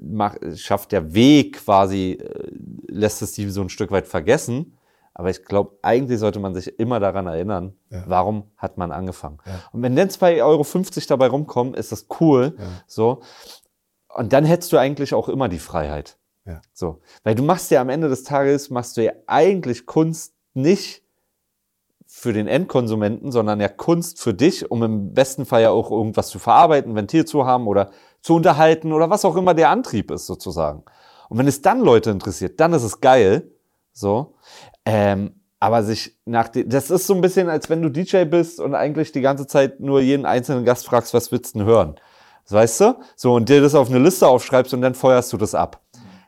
macht, schafft der Weg quasi, äh, lässt es die so ein Stück weit vergessen. Aber ich glaube, eigentlich sollte man sich immer daran erinnern, ja. warum hat man angefangen. Ja. Und wenn dann 2,50 Euro dabei rumkommen, ist das cool. Ja. So. Und dann hättest du eigentlich auch immer die Freiheit. So. Weil du machst ja am Ende des Tages, machst du ja eigentlich Kunst nicht für den Endkonsumenten, sondern ja Kunst für dich, um im besten Fall ja auch irgendwas zu verarbeiten, Ventil zu haben oder zu unterhalten oder was auch immer der Antrieb ist sozusagen. Und wenn es dann Leute interessiert, dann ist es geil. So. Ähm, aber sich nach das ist so ein bisschen, als wenn du DJ bist und eigentlich die ganze Zeit nur jeden einzelnen Gast fragst, was willst du denn hören? Weißt du? So, und dir das auf eine Liste aufschreibst und dann feuerst du das ab.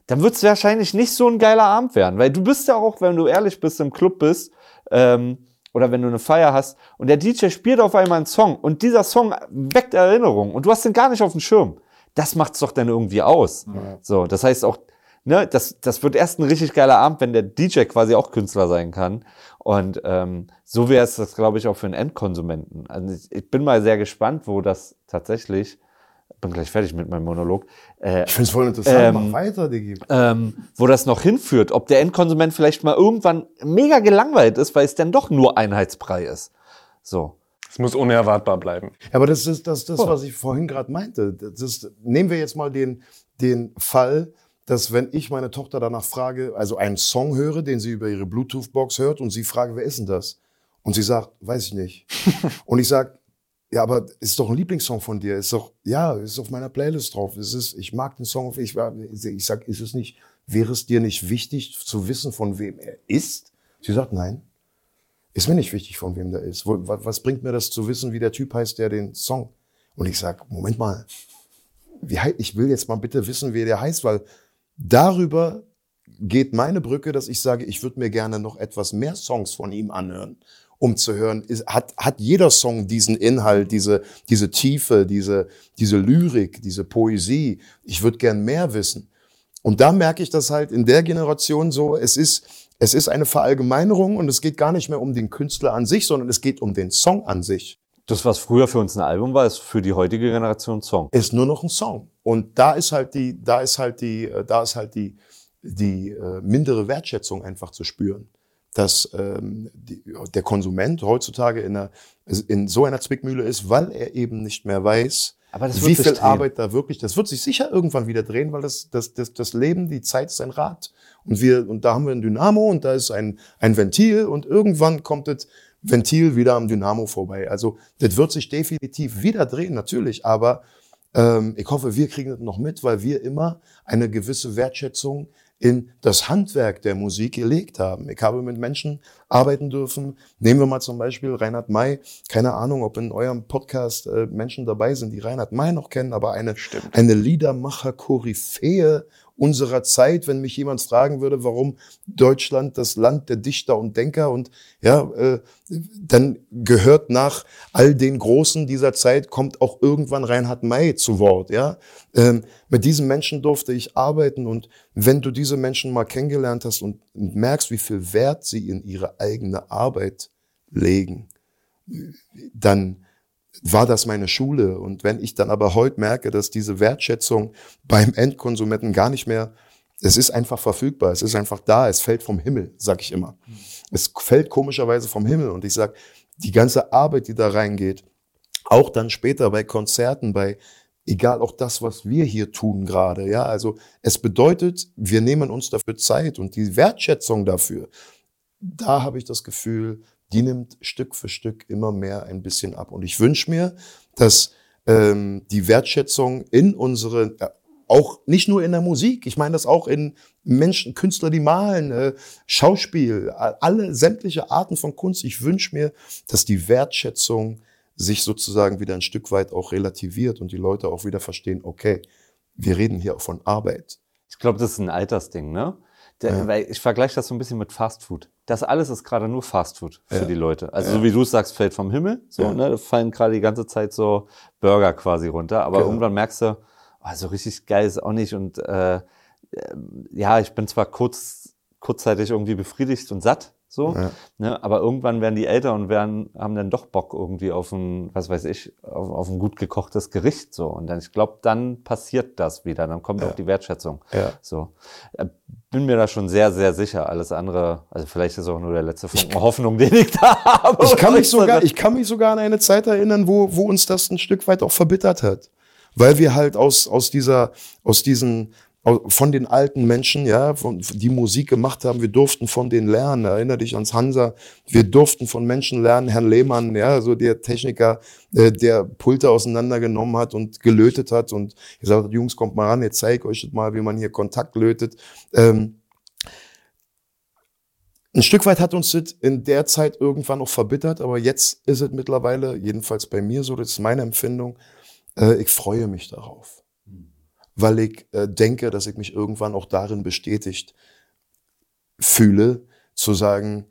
Dann wird es wahrscheinlich nicht so ein geiler Abend werden, weil du bist ja auch, wenn du ehrlich bist, im Club bist, ähm, oder wenn du eine Feier hast und der DJ spielt auf einmal einen Song und dieser Song weckt Erinnerungen und du hast den gar nicht auf dem Schirm. Das macht's doch dann irgendwie aus. Ja. So, das heißt auch, ne, das, das wird erst ein richtig geiler Abend, wenn der DJ quasi auch Künstler sein kann. Und ähm, so wäre es das, glaube ich, auch für einen Endkonsumenten. Also ich, ich bin mal sehr gespannt, wo das tatsächlich, bin gleich fertig mit meinem Monolog, äh, Ich finde es voll interessant. Ähm, Mach weiter, Digi. ähm, wo das noch hinführt, ob der Endkonsument vielleicht mal irgendwann mega gelangweilt ist, weil es dann doch nur Einheitsbrei ist. So. Es muss unerwartbar bleiben. Ja, aber das ist das, das Oh. was ich vorhin gerade meinte. Das ist, nehmen wir jetzt mal den, den Fall, dass wenn ich meine Tochter danach frage, also einen Song höre, den sie über ihre Bluetooth-Box hört und sie frage, wer ist denn das? Und sie sagt, weiß ich nicht. und ich sage, ja, aber ist doch ein Lieblingssong von dir. Ist doch, ja, ist auf meiner Playlist drauf. Es ist, ich mag den Song. Ich, ich sag, ist es nicht, wäre es dir nicht wichtig zu wissen, von wem er ist? Sie sagt, nein. Ist mir nicht wichtig, von wem der ist. Was bringt mir das zu wissen, wie der Typ heißt, der den Song? Und ich sag, Moment mal, wie, ich will jetzt mal bitte wissen, wie der heißt, weil darüber geht meine Brücke, dass ich sage, ich würde mir gerne noch etwas mehr Songs von ihm anhören, um zu hören, ist, hat, hat jeder Song diesen Inhalt, diese, diese Tiefe, diese, diese Lyrik, diese Poesie. Ich würde gern mehr wissen. Und da merke ich das halt in der Generation so, es ist, es ist eine Verallgemeinerung und es geht gar nicht mehr um den Künstler an sich, sondern es geht um den Song an sich. Das, was früher für uns ein Album war, ist für die heutige Generation ein Song. Ist nur noch ein Song. Und da ist halt die, da ist halt die, äh, da ist halt die, die äh, mindere Wertschätzung einfach zu spüren. Dass ähm, die, der Konsument heutzutage in, einer, in so einer Zwickmühle ist, weil er eben nicht mehr weiß, Aber das wird wie sich viel drehen. Arbeit da wirklich, das wird sich sicher irgendwann wieder drehen, weil das, das, das, das Leben, die Zeit ist ein Rad. Und wir, und da haben wir ein Dynamo und da ist ein, ein Ventil und irgendwann kommt das Ventil wieder am Dynamo vorbei. Also, das wird sich definitiv wieder drehen, natürlich, aber ähm, ich hoffe, wir kriegen das noch mit, weil wir immer eine gewisse Wertschätzung in das Handwerk der Musik gelegt haben. Ich habe mit Menschen arbeiten dürfen. Nehmen wir mal zum Beispiel Reinhard May. Keine Ahnung, ob in eurem Podcast äh, Menschen dabei sind, die Reinhard May noch kennen, aber eine, eine Liedermacher-Koryphäe unserer Zeit, wenn mich jemand fragen würde, warum Deutschland das Land der Dichter und Denker und ja, äh, dann gehört nach all den Großen dieser Zeit kommt auch irgendwann Reinhard May zu Wort, ja. Ähm, mit diesen Menschen durfte ich arbeiten und wenn du diese Menschen mal kennengelernt hast und merkst, wie viel Wert sie in ihre eigene Arbeit legen, dann war das meine Schule. Und wenn ich dann aber heute merke, dass diese Wertschätzung beim Endkonsumenten gar nicht mehr, es ist einfach verfügbar, es ist einfach da, es fällt vom Himmel, sag ich immer. Es fällt komischerweise vom Himmel. Und ich sag, die ganze Arbeit, die da reingeht, auch dann später bei Konzerten, bei egal auch das, was wir hier tun gerade, ja, also es bedeutet, wir nehmen uns dafür Zeit und die Wertschätzung dafür, da habe ich das Gefühl, die nimmt Stück für Stück immer mehr ein bisschen ab. Und ich wünsche mir, dass ähm, die Wertschätzung in unsere, äh, auch nicht nur in der Musik, ich meine das auch in Menschen, Künstler, die malen, äh, Schauspiel, alle sämtliche Arten von Kunst. Ich wünsche mir, dass die Wertschätzung sich sozusagen wieder ein Stück weit auch relativiert und die Leute auch wieder verstehen, okay, wir reden hier auch von Arbeit. Ich glaube, das ist ein Altersding, ne? Der, Ja. Weil ich vergleiche das so ein bisschen mit Fast Food. Das alles ist gerade nur Fast Food für Ja. die Leute. Also so wie du es sagst, fällt vom Himmel. So, ne? Da fallen gerade die ganze Zeit so Burger quasi runter. Aber Genau. irgendwann merkst du, oh, so richtig geil ist auch nicht. Und äh, ähm, ja, ich bin zwar kurz, kurzzeitig irgendwie befriedigt und satt, so, Ja. ne? aber irgendwann werden die älter und werden, haben dann doch Bock irgendwie auf ein, was weiß ich, auf, auf ein gut gekochtes Gericht. So. Und dann, ich glaube, dann passiert das wieder. Dann kommt Ja. auch die Wertschätzung. Ja. So. Bin mir da schon sehr, sehr sicher. Alles andere, also vielleicht ist auch nur der letzte Funken Hoffnung, den ich da habe. Ich kann, mich sogar, ich kann mich sogar an eine Zeit erinnern, wo, wo uns das ein Stück weit auch verbittert hat. weil wir halt aus, aus dieser, aus diesen, von den alten Menschen, ja, von, die Musik gemacht haben, wir durften von denen lernen. Erinnere dich ans Hansa. Wir durften von Menschen lernen, Herrn Lehmann, ja, so der Techniker, äh, der Pulte auseinandergenommen hat und gelötet hat und gesagt hat, Jungs, kommt mal ran, jetzt zeige ich euch das mal, wie man hier Kontakt lötet. Ähm, ein Stück weit hat uns das in der Zeit irgendwann auch verbittert, aber jetzt ist es mittlerweile, jedenfalls bei mir so, das ist meine Empfindung, äh, ich freue mich darauf. Weil ich äh, denke, dass ich mich irgendwann auch darin bestätigt fühle, zu sagen,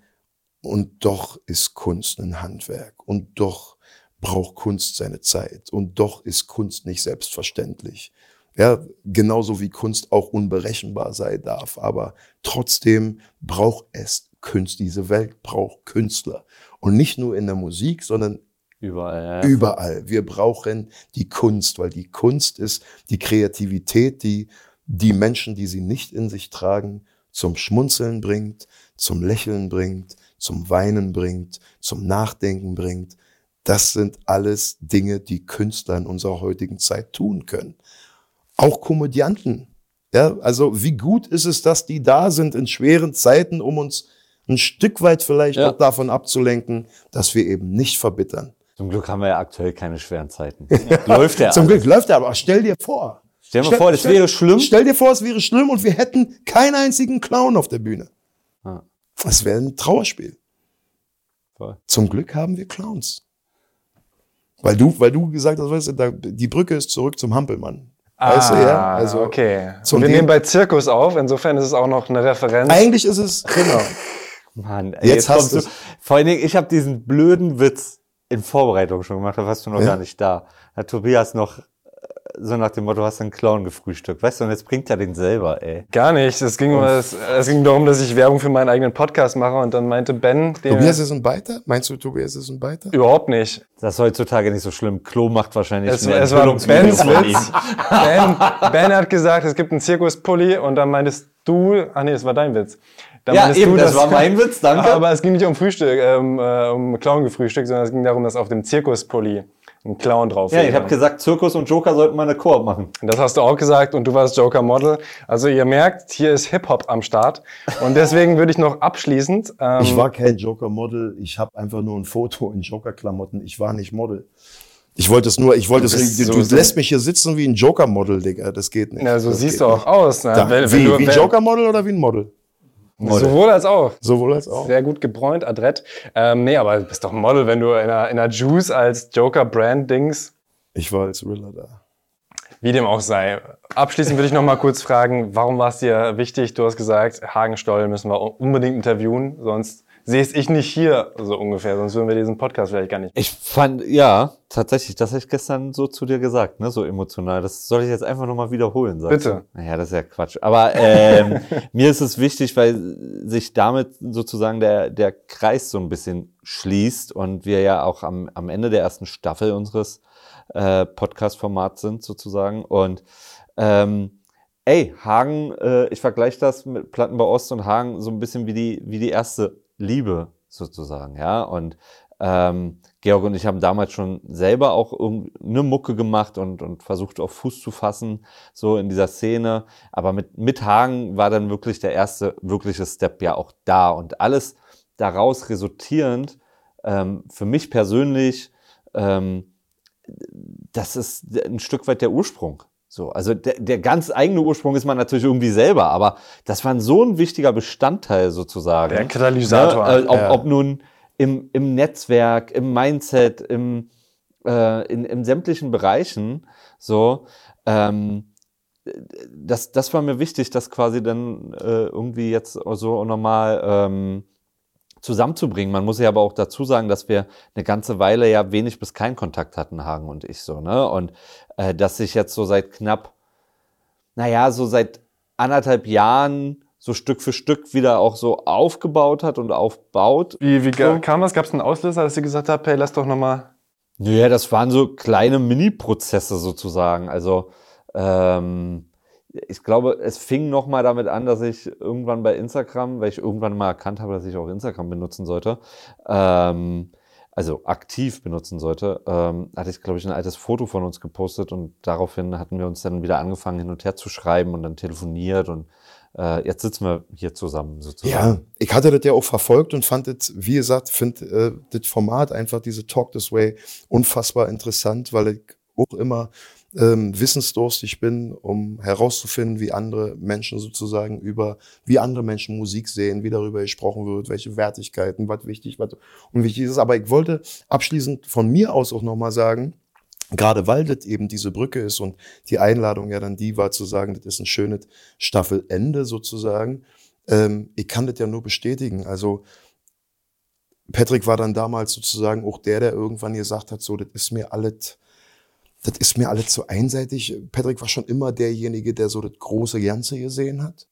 und doch ist Kunst ein Handwerk und doch braucht Kunst seine Zeit und doch ist Kunst nicht selbstverständlich. Ja, genauso wie Kunst auch unberechenbar sein darf, aber trotzdem braucht es Kunst. Diese Welt braucht Künstler. Und nicht nur in der Musik, sondern Überall. Ja. überall. Wir brauchen die Kunst, weil die Kunst ist die Kreativität, die die Menschen, die sie nicht in sich tragen, zum Schmunzeln bringt, zum Lächeln bringt, zum Weinen bringt, zum Nachdenken bringt. Das sind alles Dinge, die Künstler in unserer heutigen Zeit tun können. Auch Komödianten. Ja, also wie gut ist es, dass die da sind in schweren Zeiten, um uns ein Stück weit vielleicht Ja. auch davon abzulenken, dass wir eben nicht verbittern. Zum Glück haben wir ja aktuell keine schweren Zeiten. Läuft ja. Zum alles. Glück läuft er, aber stell dir vor. Stell dir vor, das wäre schlimm. Stell dir vor, es wäre schlimm und wir hätten keinen einzigen Clown auf der Bühne. Ja. Das wäre ein Trauerspiel. Voll. Zum Glück haben wir Clowns. Weil du, weil du gesagt hast, weißt du, da, die Brücke ist zurück zum Hampelmann. Weißt du, ja? Also, Ah, okay. Und wir nehmen bei Zirkus auf, insofern ist es auch noch eine Referenz. Eigentlich ist es, genau. Mann, ey, Jetzt hast kommst du. Vor allen Dingen, ich habe diesen blöden Witz in Vorbereitung schon gemacht, da warst du noch Ja. gar nicht da. Hat Tobias noch äh, so nach dem Motto, hast du einen Clown gefrühstückt. Weißt du, und jetzt bringt er den selber, ey. Gar nicht. Es ging, um, es, es ging darum, dass ich Werbung für meinen eigenen Podcast mache und dann meinte Ben, den Tobias ist ein Beiter? Meinst du, Tobias ist ein Beiter? überhaupt nicht. Das ist heutzutage nicht so schlimm. Klo macht wahrscheinlich Es, ein es war Bens. Witz. Ben, ben hat gesagt, es gibt einen Zirkuspulli und dann meintest du, ach nee, das war dein Witz. Dann Ja, eben, du, das war mein Witz, danke. Aber es ging nicht um Frühstück, ähm, äh, um Clown-Gefrühstück, sondern es ging darum, dass auf dem Zirkuspulli ein Clown drauf Ja, ich habe gesagt, Zirkus und Joker sollten mal eine Koop machen. Das hast du auch gesagt und du warst Joker Model. Also ihr merkt, hier ist Hip-Hop am Start. Und deswegen würde ich noch abschließend. Ähm, Ich war kein Joker-Model, ich habe einfach nur ein Foto in Joker-Klamotten. Ich war nicht Model. Ich wollte es nur, ich wollte es, du, so- du so- lässt mich hier sitzen wie ein Joker-Model, Digga. Das geht nicht. na, so das siehst du auch nicht. aus. Ne? Da, Wenn- wenn wie, du- wie wenn- Joker-Model oder wie ein Model? Sowohl als auch. Sowohl als auch. Sehr gut gebräunt, adrett. Ähm, nee, aber du bist doch ein Model, wenn du in einer, in einer Juice als Joker-Brand-Dings, Ich war als Rilla da. wie dem auch sei. Abschließend würde ich noch mal kurz fragen, warum war es dir wichtig? Du hast gesagt, Hagenstoll müssen wir unbedingt interviewen, sonst sehe ich nicht hier, so ungefähr. Sonst würden wir diesen Podcast vielleicht gar nicht. Ich fand, ja, tatsächlich, das habe ich gestern so zu dir gesagt, ne, so emotional. Das soll ich jetzt einfach nochmal wiederholen, sagst Bitte. du? Naja, das ist ja Quatsch. Aber ähm, mir ist es wichtig, weil sich damit sozusagen der, der Kreis so ein bisschen schließt und wir ja auch am, am Ende der ersten Staffel unseres äh, Podcast-Formats sind, sozusagen. Und ähm, ey, Hagen, äh, ich vergleiche das mit Plattenbau Ost und Hagen so ein bisschen wie die, wie die erste Liebe sozusagen, ja. Und ähm, Georg und ich haben damals schon selber auch eine Mucke gemacht und, und versucht auf Fuß zu fassen, so in dieser Szene. Aber mit, mit Hagen war dann wirklich der erste wirkliche Step ja auch da und alles daraus resultierend, ähm, für mich persönlich, ähm, das ist ein Stück weit der Ursprung. So, also der, der ganz eigene Ursprung ist man natürlich irgendwie selber, aber das war so ein wichtiger Bestandteil sozusagen. Der Katalysator. Ne? Äh, ob, Ja. ob nun im, im Netzwerk, im Mindset, im, äh, in, in sämtlichen Bereichen, so, ähm, das, das war mir wichtig, das quasi dann äh, irgendwie jetzt so nochmal ähm, zusammenzubringen. Man muss ja aber auch dazu sagen, dass wir eine ganze Weile ja wenig bis keinen Kontakt hatten, Hagen und ich so, ne? Und äh, dass sich jetzt so seit knapp, naja, so seit anderthalb Jahren so Stück für Stück wieder auch so aufgebaut hat und aufbaut. Wie, wie So. kam das? Gab es einen Auslöser, dass ihr gesagt habt, hey, lass doch noch mal Ja, das waren so kleine Mini-Prozesse sozusagen. Also ähm, ich glaube, es fing noch mal damit an, dass ich irgendwann bei Instagram, weil ich irgendwann mal erkannt habe, dass ich auch Instagram benutzen sollte, ähm, also aktiv benutzen sollte, ähm, hatte ich, glaube ich, ein altes Foto von uns gepostet und daraufhin hatten wir uns dann wieder angefangen, hin und her zu schreiben und dann telefoniert und äh, jetzt sitzen wir hier zusammen sozusagen. Ja, ich hatte das ja auch verfolgt und fand das, wie gesagt, finde äh, das Format einfach, diese Talk This Way, unfassbar interessant, weil ich auch immer ähm, wissensdurstig bin, um herauszufinden, wie andere Menschen sozusagen über, wie andere Menschen Musik sehen, wie darüber gesprochen wird, welche Wertigkeiten, was wichtig, was unwichtig ist. Aber ich wollte abschließend von mir aus auch nochmal sagen, Gerade weil das eben diese Brücke ist und die Einladung ja dann die war zu sagen, das ist ein schönes Staffelende sozusagen. Ähm, ich kann das ja nur bestätigen. Also Patrick war dann damals sozusagen auch der, der irgendwann gesagt hat, so, das ist mir alles, das ist mir alles zu einseitig. Patrick war schon immer derjenige, der so das große Ganze gesehen hat.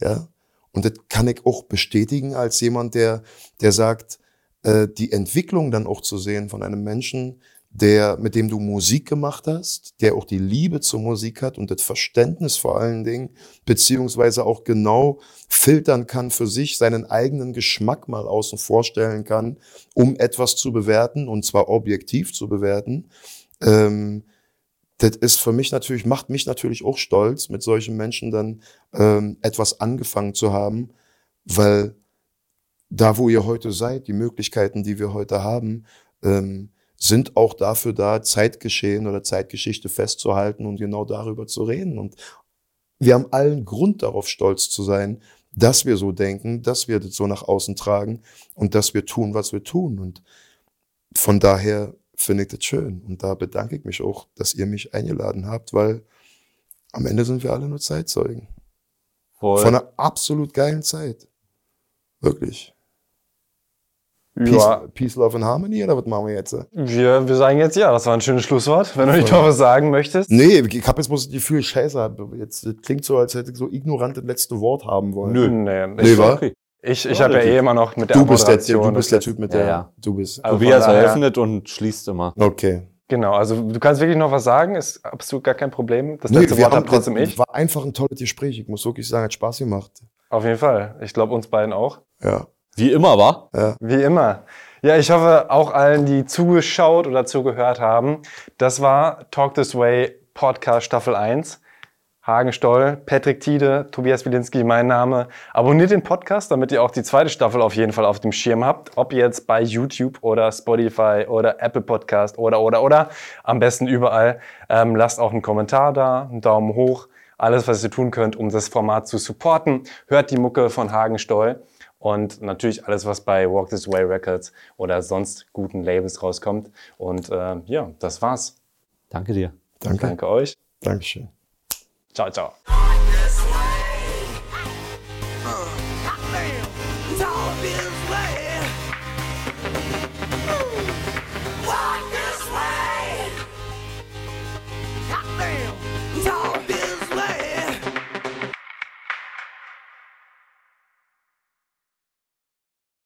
Ja. Und das kann ich auch bestätigen als jemand, der, der sagt, äh, die Entwicklung dann auch zu sehen von einem Menschen, der, mit dem du Musik gemacht hast, der auch die Liebe zur Musik hat und das Verständnis vor allen Dingen, beziehungsweise auch genau filtern kann für sich, seinen eigenen Geschmack mal außen vorstellen kann, um etwas zu bewerten und zwar objektiv zu bewerten. Ähm, das ist für mich natürlich, macht mich natürlich auch stolz, mit solchen Menschen dann ähm, etwas angefangen zu haben, weil da, wo ihr heute seid, die Möglichkeiten, die wir heute haben, ähm, sind auch dafür da, Zeitgeschehen oder Zeitgeschichte festzuhalten und genau darüber zu reden. Und wir haben allen Grund darauf, stolz zu sein, dass wir so denken, dass wir das so nach außen tragen und dass wir tun, was wir tun. Und von daher finde ich das schön. Und da bedanke ich mich auch, dass ihr mich eingeladen habt, weil am Ende sind wir alle nur Zeitzeugen. Voll. Von einer absolut geilen Zeit. Wirklich. Peace, ja. Peace, Love and Harmony oder was machen wir jetzt? Wir, wir sagen jetzt ja, das war ein schönes Schlusswort, wenn du nicht noch was sagen möchtest. Nee, ich habe jetzt bloß das Gefühl, scheiße, jetzt das klingt so, als hätte ich so ignorant das letzte Wort haben wollen. Nö, nee, nee war? Okay. Ich, ich habe ja eh immer noch mit der Du bist der, du bist der Typ mit der, ja, ja. du bist. Also Tobias eröffnet und schließt immer. Okay. Genau, also du kannst wirklich noch was sagen, ist absolut gar kein Problem. Das letzte nee, Wort hat trotzdem ich. War einfach ein tolles Gespräch, ich muss wirklich sagen, hat Spaß gemacht. Auf jeden Fall. Ich glaube uns beiden auch. Ja. Wie immer, war? Ja. Wie immer. Ja, ich hoffe auch allen, die zugeschaut oder zugehört haben. Das war Talk This Way Podcast Staffel 1. Hagen Stoll, Patrick Tiede, Tobias Wilinski, mein Name. Abonniert den Podcast, damit ihr auch die zweite Staffel auf jeden Fall auf dem Schirm habt. Ob jetzt bei YouTube oder Spotify oder Apple Podcast oder, oder, oder. Am besten überall. Ähm, lasst auch einen Kommentar da, einen Daumen hoch. Alles, was ihr tun könnt, um das Format zu supporten. Hört die Mucke von Hagen Stoll. Und natürlich alles, was bei Walk This Way Records oder sonst guten Labels rauskommt. Und äh, ja, das war's. Danke dir. Danke. Danke euch. Dankeschön. 再走